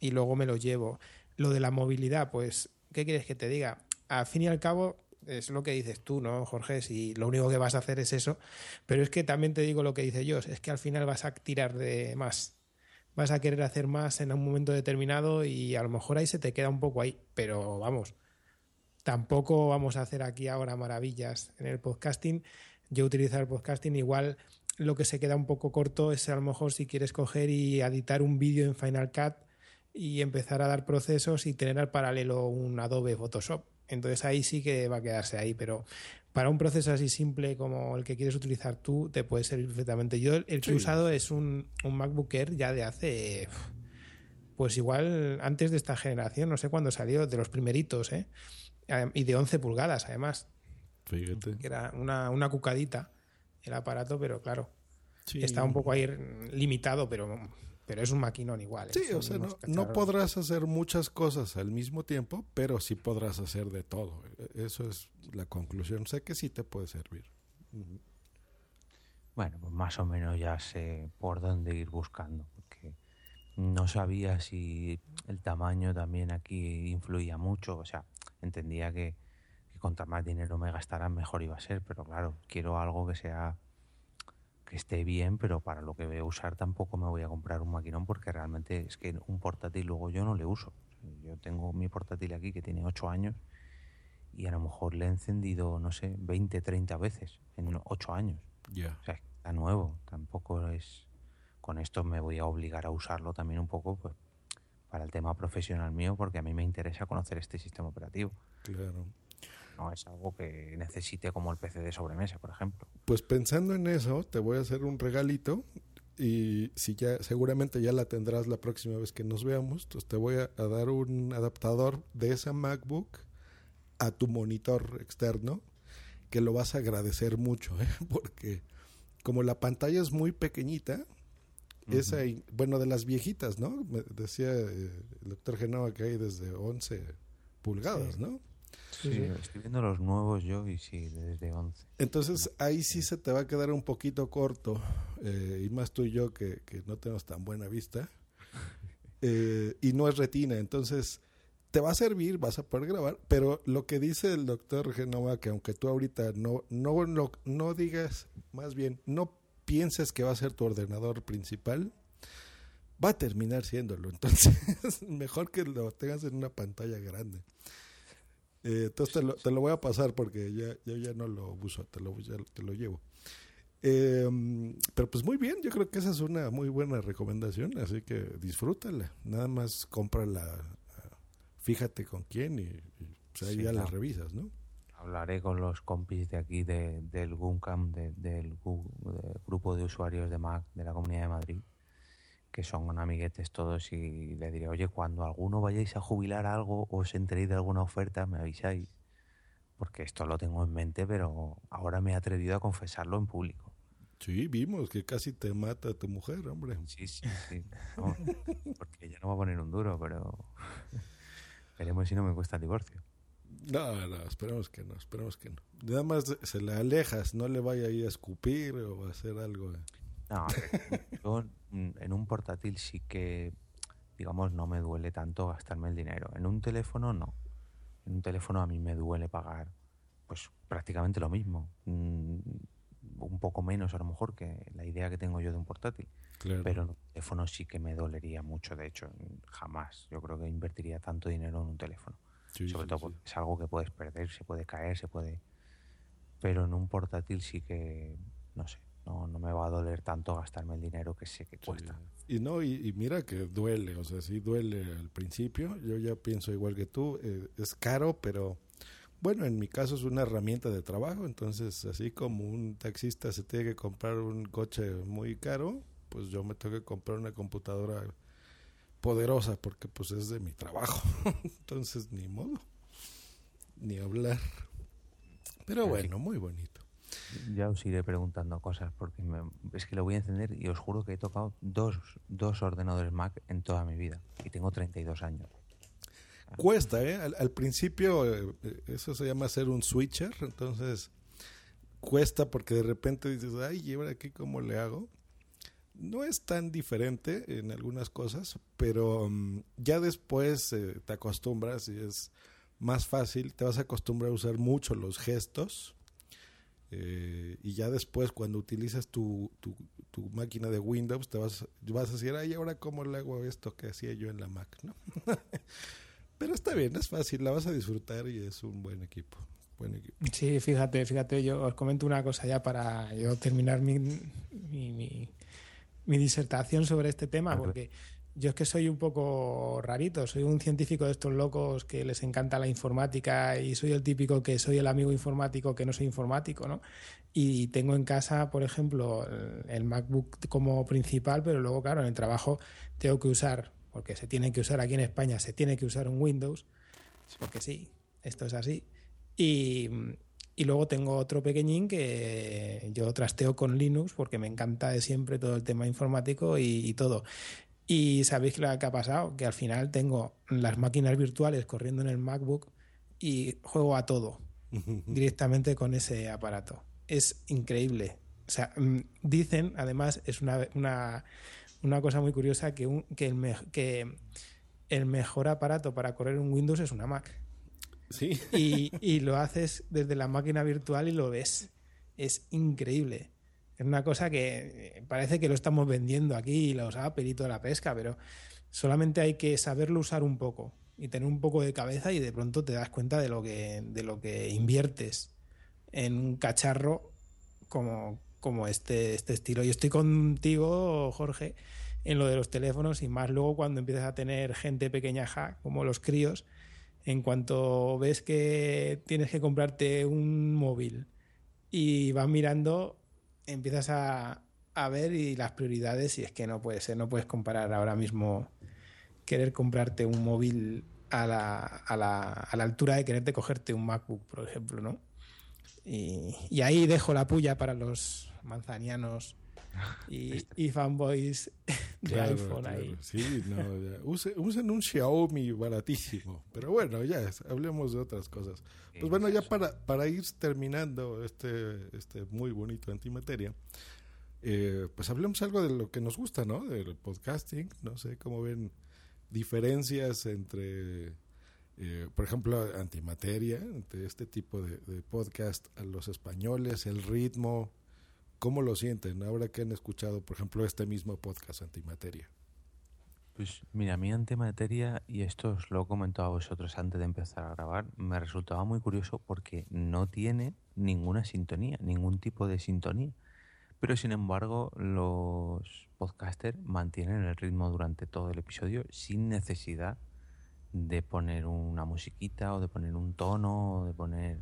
Y luego me lo llevo. Lo de la movilidad, pues, ¿qué quieres que te diga? Al fin y al cabo, es lo que dices tú, ¿no, Jorge? Si lo único que vas a hacer es eso. Pero es que también te digo lo que dice yo, es que al final vas a tirar de más. Vas a querer hacer más en un momento determinado y a lo mejor ahí se te queda un poco ahí. Pero vamos, tampoco vamos a hacer aquí ahora maravillas en el podcasting. Yo utilizar el podcasting igual lo que se queda un poco corto es a lo mejor si quieres coger y editar un vídeo en Final Cut y empezar a dar procesos y tener al paralelo un Adobe Photoshop. Entonces ahí sí que va a quedarse ahí, pero para un proceso así simple como el que quieres utilizar tú, te puede servir perfectamente. Yo el que Sí. he usado es un, un MacBook Air ya de hace, pues igual antes de esta generación, no sé cuándo salió, de los primeritos, ¿eh? Y de 11 pulgadas, además. Fíjate. Que era una, una cucadita el aparato, pero claro, Sí. está un poco ahí limitado, pero, pero es un maquinón igual. Sí, o sea, no, podrás hacer muchas cosas al mismo tiempo, pero sí podrás hacer de todo. E- Eso es la conclusión. Sé que sí te puede servir. Bueno, pues más o menos ya sé por dónde ir buscando, porque no sabía si el tamaño también aquí influía mucho, o sea, entendía que, que contra más dinero me gastaran mejor iba a ser, pero claro, quiero algo que sea que esté bien, pero para lo que voy a usar tampoco me voy a comprar un maquinón porque realmente es que un portátil luego yo no le uso. Yo tengo mi portátil aquí que tiene 8 años y a lo mejor le he encendido, no sé, 20, 30 veces en 8 años. Ya. O sea, está nuevo, tampoco es... Con esto me voy a obligar a usarlo también un poco pues, para el tema profesional mío, porque a mí me interesa conocer este sistema operativo. Claro. No es algo que necesite como el PC de sobremesa, por ejemplo. Pues pensando en eso, te voy a hacer un regalito y si ya seguramente ya la tendrás la próxima vez que nos veamos, entonces te voy a, a dar un adaptador de esa MacBook a tu monitor externo que lo vas a agradecer mucho, ¿eh? porque como la pantalla es muy pequeñita, esa, bueno, de las viejitas, ¿no? Me decía eh, el doctor Genova que hay desde 11 pulgadas, Sí. ¿no? Sí, estoy viendo los nuevos yo y sí, desde 11. Entonces ahí sí se te va a quedar un poquito corto, eh, y más tú y yo que, que no tenemos tan buena vista, eh, y no es retina, entonces te va a servir, vas a poder grabar, pero lo que dice el doctor Genova, que aunque tú ahorita no, no, no, no digas, más bien, no pienses que va a ser tu ordenador principal, va a terminar siéndolo, entonces mejor que lo tengas en una pantalla grande. Eh, entonces te lo, te lo voy a pasar porque ya, yo ya no lo uso, te lo, ya te lo llevo. Eh, pero pues muy bien, yo creo que esa es una muy buena recomendación, así que disfrútala. Nada más cómprala, ah, fíjate con quién y, y, pues, ahí Sí, ya la claro. revisas, ¿no? Hablaré con los compis de aquí de, del GUNCAM, de- del gu- de grupo de usuarios de Mac de la Comunidad de Madrid, que son amiguetes todos, y le diré, oye, cuando alguno vayáis a jubilar algo o os enteréis de alguna oferta, me avisáis, porque esto lo tengo en mente, pero ahora me he atrevido a confesarlo en público. Sí, vimos que casi te mata tu mujer, hombre. Sí, sí, sí. No, porque ella no va a poner un duro, pero veremos si no me cuesta el divorcio. No, no, esperemos que no, esperemos que no. Nada más se le alejas, no le vaya ahí a escupir o a hacer algo. No, yo mm, en un portátil sí que, digamos, no me duele tanto gastarme el dinero. En un teléfono no. En un teléfono a mí me duele pagar, pues prácticamente lo mismo. Mm, un poco menos a lo mejor que la idea que tengo yo de un portátil. Claro. Pero en un teléfono sí que me dolería mucho. De hecho, jamás. Yo creo que invertiría tanto dinero en un teléfono. Sí, Sobre sí, todo sí. porque es algo que puedes perder, se puede caer, se puede... Pero en un portátil sí que, no sé, no, no me va a doler tanto gastarme el dinero que sé que cuesta. Y no, y, y mira que duele, o sea, sí duele al principio. Yo ya pienso igual que tú, eh, es caro, pero bueno, en mi caso es una herramienta de trabajo, entonces así como un taxista se tiene que comprar un coche muy caro, pues yo me tengo que comprar una computadora poderosa porque pues es de mi trabajo. entonces ni modo, ni hablar. Pero bueno, muy bonito. Ya os iré preguntando cosas porque me- es que lo voy a encender y os juro que he tocado dos, dos ordenadores Mac en toda mi vida y tengo 32 años. Cuesta, ¿eh? Al, principio eh, eso se llama ser un switcher, entonces cuesta porque de repente dices, ay, ¿y ahora aquí cómo le hago? No es tan diferente en algunas cosas, pero mm, ya después eh, te acostumbras y es más fácil, te vas a acostumbrar a usar mucho los gestos eh, y ya después cuando utilizas tu, tu, tu máquina de Windows te vas, vas a decir, ay, ahora cómo le hago esto que hacía yo en la Mac, ¿no? Pero está bien, es fácil, la vas a disfrutar y es un buen equipo. Buen equipo. Sí, fíjate, fíjate, yo os comento una cosa ya para yo terminar mi, mi, mi- mi disertación sobre este tema, porque yo es que soy un poco rarito, soy un científico de estos locos que les encanta la informática y soy el típico que soy el amigo informático que no soy informático, ¿no? Y tengo en casa, por ejemplo, el, MacBook como principal, pero luego, claro, en el trabajo tengo que usar, porque se tiene que usar aquí en España, se tiene que usar un Windows, porque sí, esto es así. Y, y luego tengo otro pequeñín que yo trasteo con Linux porque me encanta de siempre todo el tema informático y, y todo. Y sabéis lo que ha pasado, que al final tengo las máquinas virtuales corriendo en el MacBook y juego a todo directamente con ese aparato. Es increíble. O sea, mm, dicen, además, es una, una, una cosa muy curiosa que, un- que, el me- que el mejor aparato para correr un Windows es una Mac. Sí. Y, y lo haces desde la máquina virtual y lo ves. Es increíble. Es una cosa que eh, parece que lo estamos vendiendo aquí, los Apple y toda la pesca, pero solamente hay que saberlo usar un poco y tener un poco de cabeza y de pronto te das cuenta de lo que, de lo que inviertes en un cacharro como, como este, este estilo. Yo estoy contigo, Jorge, en lo de los teléfonos y más luego cuando empiezas a tener gente pequeña ja, como los críos, en cuanto ves que tienes que comprarte un móvil y vas mirando, empiezas a, a ver y las prioridades y es que no puede ser, no puedes comparar ahora mismo querer comprarte un móvil a la, a la, a la altura de quererte cogerte un MacBook, por ejemplo, ¿no? Y, y ahí dejo la puya para los manzanianos y, y fanboys de Claro, iPhone claro. ahí. Sí, no, ya. Use- usen un Xiaomi baratísimo. Pero bueno, ya, hablemos de otras cosas. Pues bueno, ya para, para ir terminando este, este muy bonito antimateria, eh, pues hablemos algo de lo que nos gusta, ¿no? Del podcasting. No sé cómo ven diferencias entre, eh, por ejemplo, antimateria, entre este tipo de, de podcast a los españoles, el ritmo. ¿Cómo lo sienten ahora que han escuchado, por ejemplo, este mismo podcast antimateria? Pues mira, a mí antimateria, y esto os lo he a vosotros antes de empezar a grabar, me resultaba muy curioso porque no tiene ninguna sintonía, ningún tipo de sintonía. Pero sin embargo, los podcasters mantienen el ritmo durante todo el episodio sin necesidad de poner una musiquita o de poner un tono o de poner...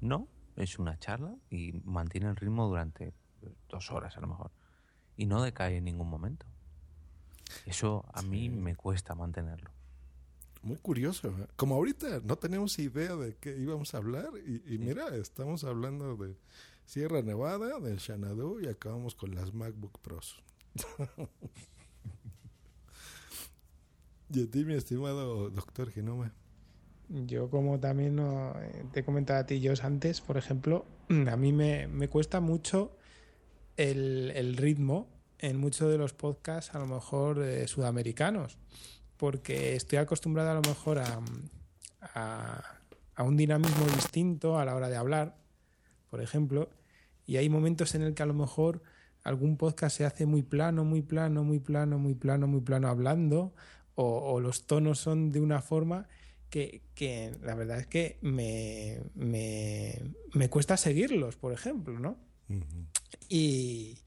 No, es una charla y mantiene el ritmo durante dos horas a lo mejor. Y no decae en ningún momento. Eso a mí me cuesta mantenerlo. Muy curioso. ¿eh? Como ahorita no tenemos idea de qué íbamos a hablar y, y mira, estamos hablando de Sierra Nevada, del Xanadu y acabamos con las MacBook Pros. y a ti, mi estimado doctor Genoma. Yo como también no, eh, te he comentado a ti, yo antes, por ejemplo, a mí me, me cuesta mucho el, ritmo en muchos de los podcasts, a lo mejor eh, sudamericanos, porque estoy acostumbrado a lo mejor a, a, un dinamismo distinto a la hora de hablar, por ejemplo, y hay momentos en el que a lo mejor algún podcast se hace muy plano, muy plano, muy plano, muy plano, muy plano hablando, o, los tonos son de una forma que, que, la verdad es que me, me, me, cuesta seguirlos, por ejemplo, ¿no? Y,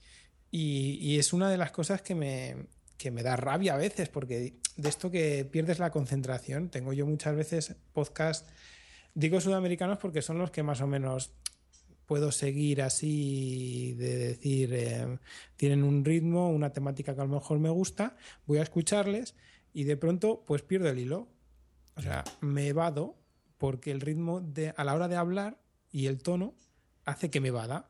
y, es una de las cosas que me, que me da rabia a veces, porque de esto que pierdes la concentración, tengo yo muchas veces podcast, digo sudamericanos porque son los que más o menos puedo seguir así de decir, eh, tienen un ritmo, una temática que a lo mejor me gusta, voy a escucharles y de pronto pues pierdo el hilo o sea, me evado porque el ritmo de, a la hora de hablar y el tono hace que me vada.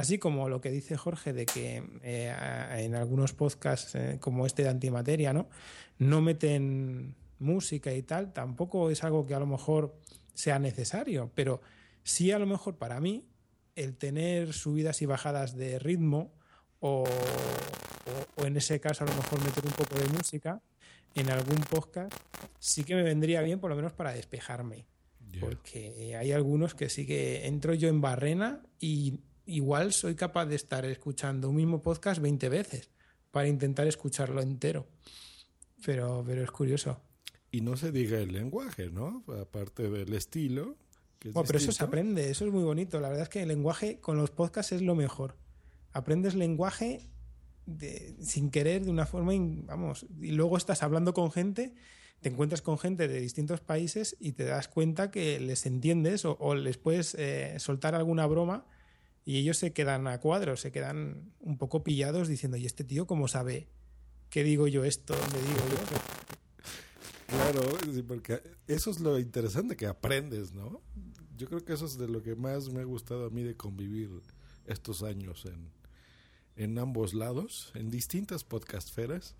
Así como lo que dice Jorge de que eh, en algunos podcasts eh, como este de antimateria, ¿no? No meten música y tal, tampoco es algo que a lo mejor sea necesario, pero sí a lo mejor para mí el tener subidas y bajadas de ritmo o, o, o en ese caso a lo mejor meter un poco de música en algún podcast sí que me vendría bien por lo menos para despejarme. Yeah. Porque hay algunos que sí que entro yo en barrena y igual soy capaz de estar escuchando un mismo podcast 20 veces para intentar escucharlo entero. Pero, pero es curioso. Y no se diga el lenguaje, ¿no? Aparte del estilo. Que es oh, pero eso se aprende, eso es muy bonito. La verdad es que el lenguaje con los podcasts es lo mejor. Aprendes lenguaje de, sin querer, de una forma, in, vamos, y luego estás hablando con gente, te encuentras con gente de distintos países y te das cuenta que les entiendes o, o les puedes eh, soltar alguna broma y ellos se quedan a cuadros, se quedan un poco pillados diciendo, ¿y este tío cómo sabe qué digo yo esto? ¿Dónde digo yo? Claro, porque eso es lo interesante que aprendes, ¿no? Yo creo que eso es de lo que más me ha gustado a mí de convivir estos años en, en ambos lados, en distintas podcastferas.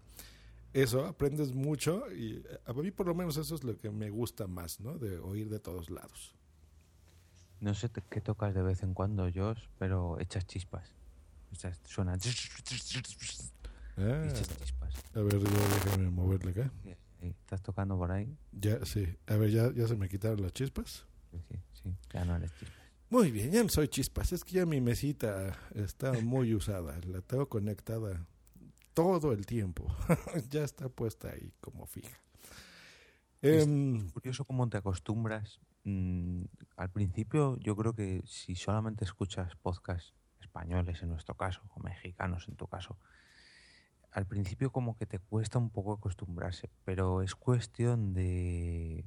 Eso, aprendes mucho y a mí por lo menos eso es lo que me gusta más, ¿no? De oír de todos lados. No sé qué tocas de vez en cuando, Josh, pero echas chispas. Suena... Ah, echas chispas. A ver, déjame moverle acá. ¿Estás tocando por ahí? Ya, sí. A ver, ¿ya, ya se me quitaron las chispas? Sí, sí, ya no eres chispas. Muy bien, ya no soy chispas. Es que ya mi mesita está muy usada. La tengo conectada todo el tiempo. ya está puesta ahí como fija. Es eh, curioso cómo te acostumbras. Mm, al principio, yo creo que si solamente escuchas podcasts españoles, en nuestro caso, o mexicanos, en tu caso, al principio como que te cuesta un poco acostumbrarse, pero es cuestión de,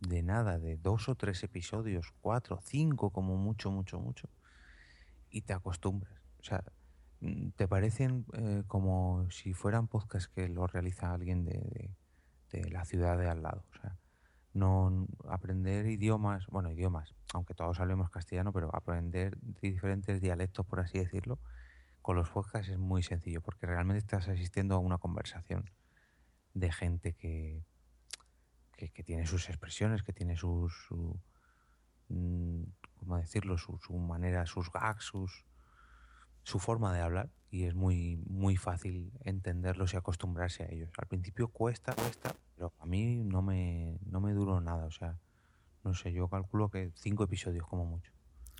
de nada, de dos o tres episodios, cuatro, cinco como mucho, mucho, mucho, y te acostumbras. O sea, te parecen eh, como si fueran podcasts que lo realiza alguien de, de, de, la ciudad de al lado. O sea, no aprender idiomas, bueno, idiomas, aunque todos hablemos castellano, pero aprender diferentes dialectos, por así decirlo, con los podcasts es muy sencillo porque realmente estás asistiendo a una conversación de gente que, que, tiene sus expresiones, que tiene sus, su, ¿cómo decirlo? Su, su, manera, sus gags, sus, su forma de hablar y es muy, muy fácil entenderlos y acostumbrarse a ellos. Al principio cuesta, cuesta, pero a mí no me, no me duró nada, o sea, no sé, yo calculo que cinco episodios como mucho.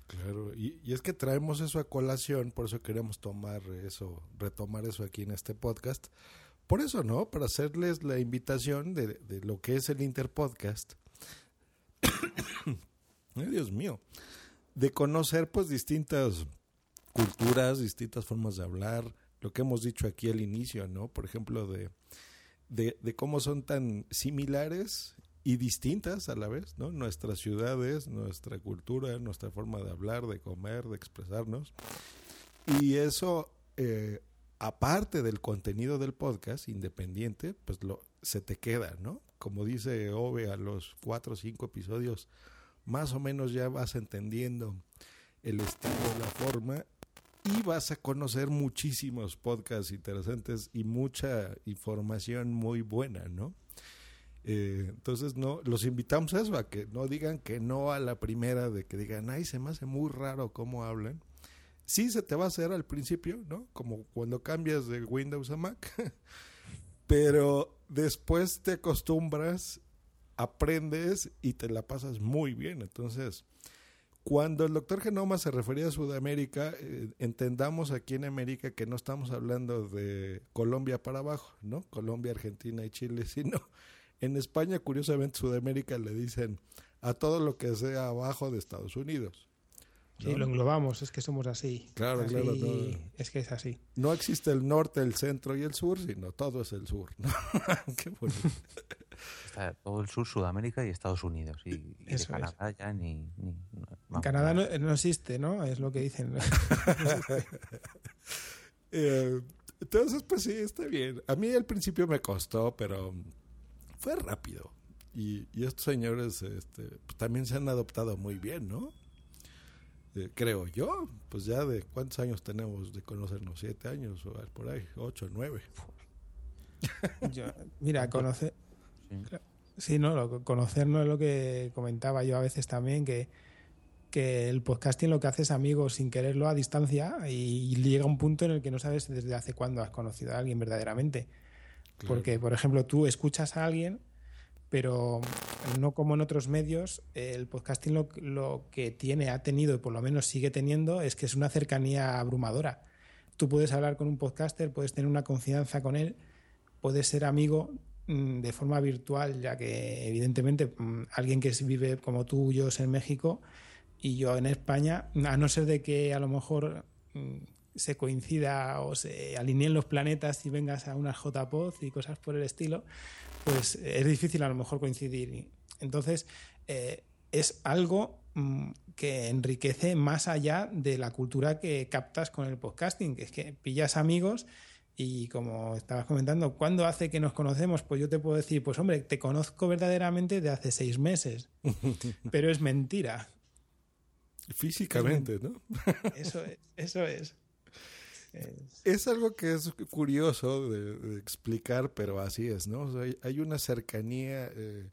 Claro, y, y, es que traemos eso a colación, por eso queremos tomar eso, retomar eso aquí en este podcast. Por eso, ¿no? Para hacerles la invitación de, de lo que es el Interpodcast. Ay, Dios mío. De conocer pues distintas culturas, distintas formas de hablar, lo que hemos dicho aquí al inicio, ¿no? Por ejemplo, de, de, cómo son tan similares y distintas a la vez, ¿no? Nuestras ciudades, nuestra cultura, nuestra forma de hablar, de comer, de expresarnos. Y eso, eh, aparte del contenido del podcast independiente, pues lo, se te queda, ¿no? como dice Ove, a los cuatro o cinco episodios, más o menos ya vas entendiendo el estilo, la forma y vas a conocer muchísimos podcasts interesantes y mucha información muy buena, ¿no? Eh, entonces, no, los invitamos a eso, a que no digan que no a la primera, de que digan, ay, se me hace muy raro cómo hablan. Sí se te va a hacer al principio, ¿no? Como cuando cambias de Windows a Mac. Pero después te acostumbras, aprendes y te la pasas muy bien. Entonces, cuando el doctor Genoma se refería a Sudamérica, eh, entendamos aquí en América que no estamos hablando de Colombia para abajo, ¿no? Colombia, Argentina y Chile, sino en España, curiosamente, Sudamérica le dicen a todo lo que sea abajo de Estados Unidos. Sí, lo englobamos, es que somos así. Claro, Así- claro, todo. Es que es así. No existe el norte, el centro y el sur, sino todo es el sur. ¿no? Qué bonito. Está todo el sur, Sudamérica y Estados Unidos. Y, y de Eso es. Canadá ya ni... vamos, Canadá no, no existe, ¿no? Es lo que dicen. Eh, entonces, pues sí, está bien. A mí al principio me costó, pero fue rápido. Y, y estos señores este, pues, también se han adoptado muy bien, ¿no? Eh, creo yo. Pues ya de cuántos años tenemos de conocernos, siete años o por ahí, ocho, nueve. Yo- mira, conocer. Sí, no, lo, conocernos es lo que comentaba yo a veces también, que, que el podcasting lo que hace es amigos sin quererlo a distancia y, llega un punto en el que no sabes desde hace cuándo has conocido a alguien verdaderamente. Claro. Porque, por ejemplo, tú escuchas a alguien, pero no como en otros medios, el podcasting lo, lo que tiene, ha tenido y por lo menos sigue teniendo es que es una cercanía abrumadora. Tú puedes hablar con un podcaster, puedes tener una confianza con él, puedes ser amigo mm, de forma virtual, ya que evidentemente mm, alguien que vive como tú, yo en México y yo en España, a no ser de que a lo mejor mm, se coincida o se alineen los planetas y vengas a una JPod y cosas por el estilo, pues es difícil a lo mejor coincidir. Entonces, eh, es algo mm, que enriquece más allá de la cultura que captas con el podcasting, que es que pillas amigos y como estabas comentando, ¿cuándo hace que nos conocemos? Pues yo te puedo decir, pues hombre, te conozco verdaderamente de hace seis meses, pero es mentira. Físicamente, ¿no? Eso es, eso es. Es- Es algo que es curioso de, de explicar, pero así es, ¿no? O sea, hay, hay una cercanía eh,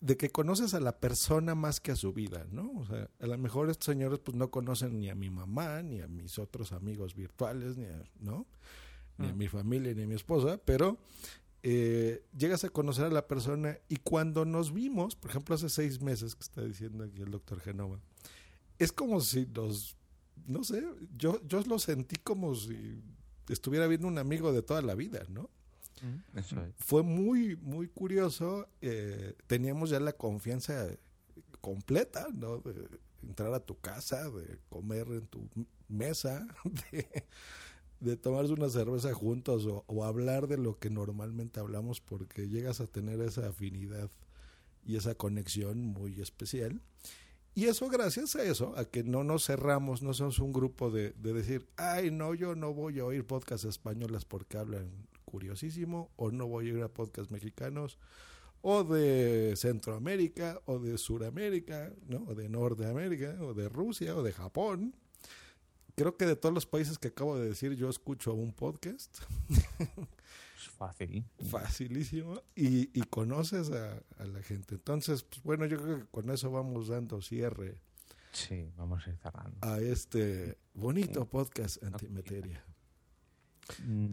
de que conoces a la persona más que a su vida, ¿no? O sea, a lo mejor estos señores pues no conocen ni a mi mamá, ni a mis otros amigos virtuales, ni a, ¿no? Ni a mi familia, ni a mi esposa, pero eh, llegas a conocer a la persona y cuando nos vimos, por ejemplo, hace seis meses que está diciendo aquí el doctor Genova, es como si nos, no sé, yo, yo lo sentí como si estuviera viendo un amigo de toda la vida, ¿no? Eso es. Fue muy, muy curioso. eh, teníamos ya la confianza completa, ¿no? De entrar a tu casa, de comer en tu mesa, de, de tomarse una cerveza juntos o, o hablar de lo que normalmente hablamos porque llegas a tener esa afinidad y esa conexión muy especial. Y eso gracias a eso, a que no nos cerramos, no somos un grupo de, de decir, ay, no, yo no voy a oír podcasts españolas porque hablan curiosísimo, o no voy a ir a podcasts mexicanos, o de Centroamérica, o de Suramérica, ¿no? o de Norteamérica, o de Rusia, o de Japón. Creo que de todos los países que acabo de decir, yo escucho un podcast. Fácil. Facilísimo. Y, y conoces a, a la gente. Entonces, pues, bueno, yo creo que con eso vamos dando cierre Sí, vamos a ir cerrando. a este bonito podcast antimateria. Mm,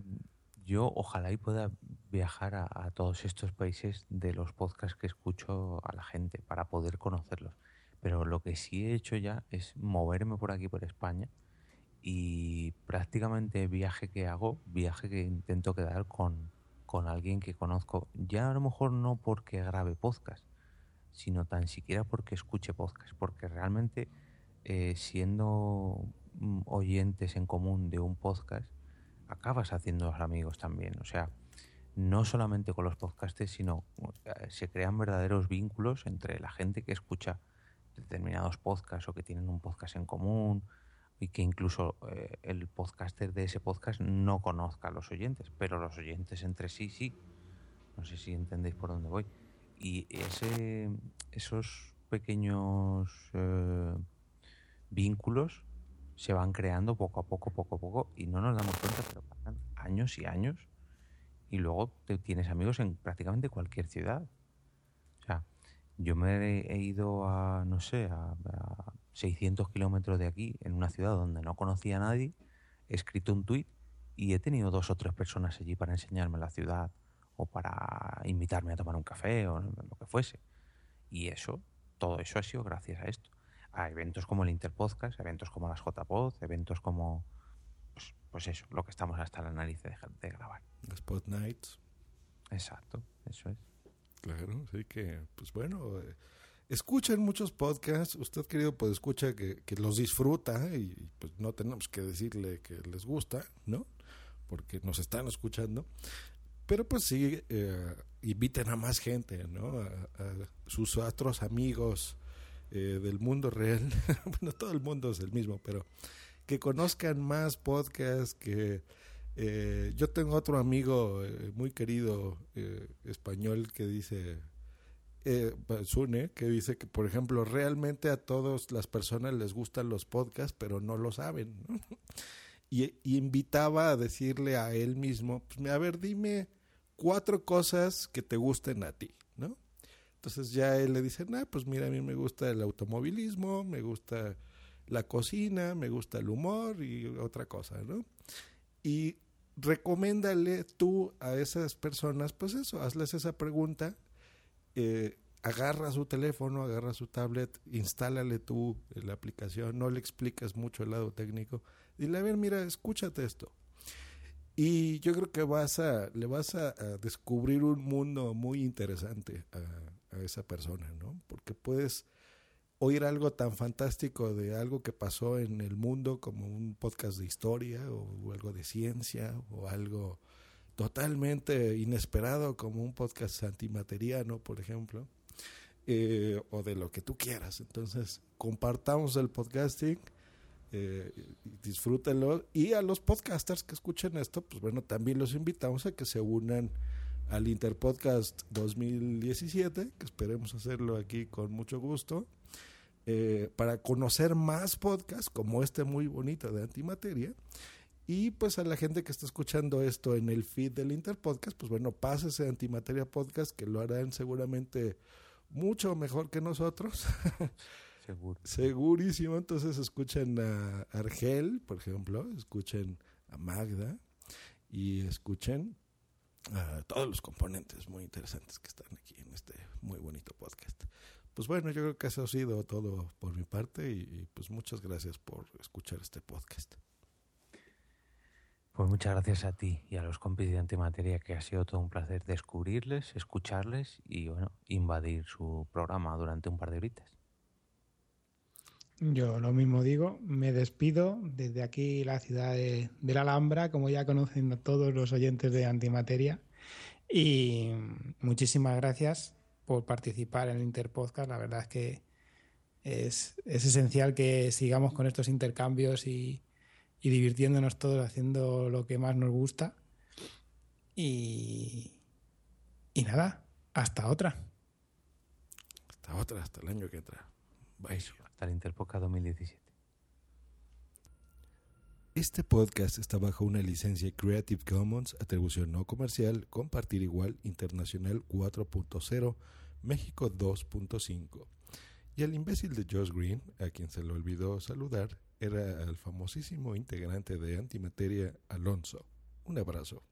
Yo ojalá y pueda viajar a, a todos estos países de los podcasts que escucho a la gente para poder conocerlos. Pero lo que sí he hecho ya es moverme por aquí, por España, y prácticamente viaje que hago, viaje que intento quedar con, con alguien que conozco. Ya a lo mejor no porque grabe podcast, sino tan siquiera porque escuche podcast, porque realmente eh, siendo mm, oyentes en común de un podcast, acabas haciendo amigos también. O sea, no solamente con los podcasters, sino eh, se crean verdaderos vínculos entre la gente que escucha determinados podcasts o que tienen un podcast en común y que incluso eh, el podcaster de ese podcast no conozca a los oyentes, pero los oyentes entre sí sí. No sé si entendéis por dónde voy. Y ese, esos pequeños eh, vínculos se van creando poco a poco, poco a poco, y no nos damos cuenta, pero pasan años y años, y luego te tienes amigos en prácticamente cualquier ciudad. O sea, yo me he ido a, no sé, a, a 600 kilómetros de aquí, en una ciudad donde no conocía a nadie, he escrito un tuit y he tenido dos o tres personas allí para enseñarme la ciudad o para invitarme a tomar un café o lo que fuese. Y eso, todo eso ha sido gracias a esto. A eventos como el Interpodcast, eventos como las JPod, eventos como, pues, pues eso, lo que estamos hasta la nariz de, de grabar. Spot Nights. Exacto, eso es. Claro, sí que, pues bueno, eh, escuchen muchos podcasts. Usted, querido, pues escucha que, los disfruta y pues no tenemos que decirle que les gusta, ¿no? Porque nos están escuchando. Pero pues sí, eh, inviten a más gente, ¿no? A, sus otros amigos eh, del mundo real. bueno, todo el mundo es el mismo, pero que conozcan más podcasts, que eh, yo tengo otro amigo eh, muy querido español que dice, eh, que dice que, por ejemplo, realmente a todas las personas les gustan los podcasts, pero no lo saben. Y, invitaba a decirle a él mismo, pues, a ver, dime cuatro cosas que te gusten a ti, ¿no? Entonces ya él le dice, nah, pues mira, a mí me gusta el automovilismo, me gusta la cocina, me gusta el humor y otra cosa, ¿no? Y recomiéndale tú a esas personas, pues eso, hazles esa pregunta, eh, agarra su teléfono, agarra su tablet, instálale tú la aplicación, no le explicas mucho el lado técnico, dile, a ver, mira, escúchate esto. Y yo creo que vas a, le vas a, descubrir un mundo muy interesante a, a, esa persona, ¿no? Porque puedes oír algo tan fantástico de algo que pasó en el mundo como un podcast de historia o algo de ciencia o algo totalmente inesperado como un podcast antimateriano, por ejemplo, eh, o de lo que tú quieras. Entonces, compartamos el podcasting, eh, disfrútenlo y a los podcasters que escuchen esto, pues bueno, también los invitamos a que se unan al Interpodcast 2017, que esperemos hacerlo aquí con mucho gusto. Eh, para conocer más podcasts como este muy bonito de Antimateria. Y pues a la gente que está escuchando esto en el feed del Interpodcast, pues bueno, pásese Antimateria Podcast, que lo harán seguramente mucho mejor que nosotros. Seguro. Segurísimo. Entonces escuchen a Argel, por ejemplo, escuchen a Magda y escuchen a todos los componentes muy interesantes que están aquí en este muy bonito podcast. Pues bueno, yo creo que eso ha sido todo por mi parte y, y, pues muchas gracias por escuchar este podcast. Pues muchas gracias a ti y a los compis de Antimateria que ha sido todo un placer descubrirles, escucharles y bueno, invadir su programa durante un par de horitas. Yo lo mismo digo, me despido desde aquí la ciudad de, la Alhambra, como ya conocen todos los oyentes de Antimateria. Y muchísimas gracias por participar en el Interpodcast. La verdad es que es, es esencial que sigamos con estos intercambios y, y, divirtiéndonos todos haciendo lo que más nos gusta. Y, y nada, hasta otra. Hasta otra, hasta el año que entra. Bye. Hasta el Interpodcast 2017. Este podcast está bajo una licencia Creative Commons, atribución no comercial, compartir igual, internacional 4.0, México 2.5. Y el imbécil de Josh Green, a quien se le olvidó saludar, era el famosísimo integrante de Antimateria, Alonso. Un abrazo.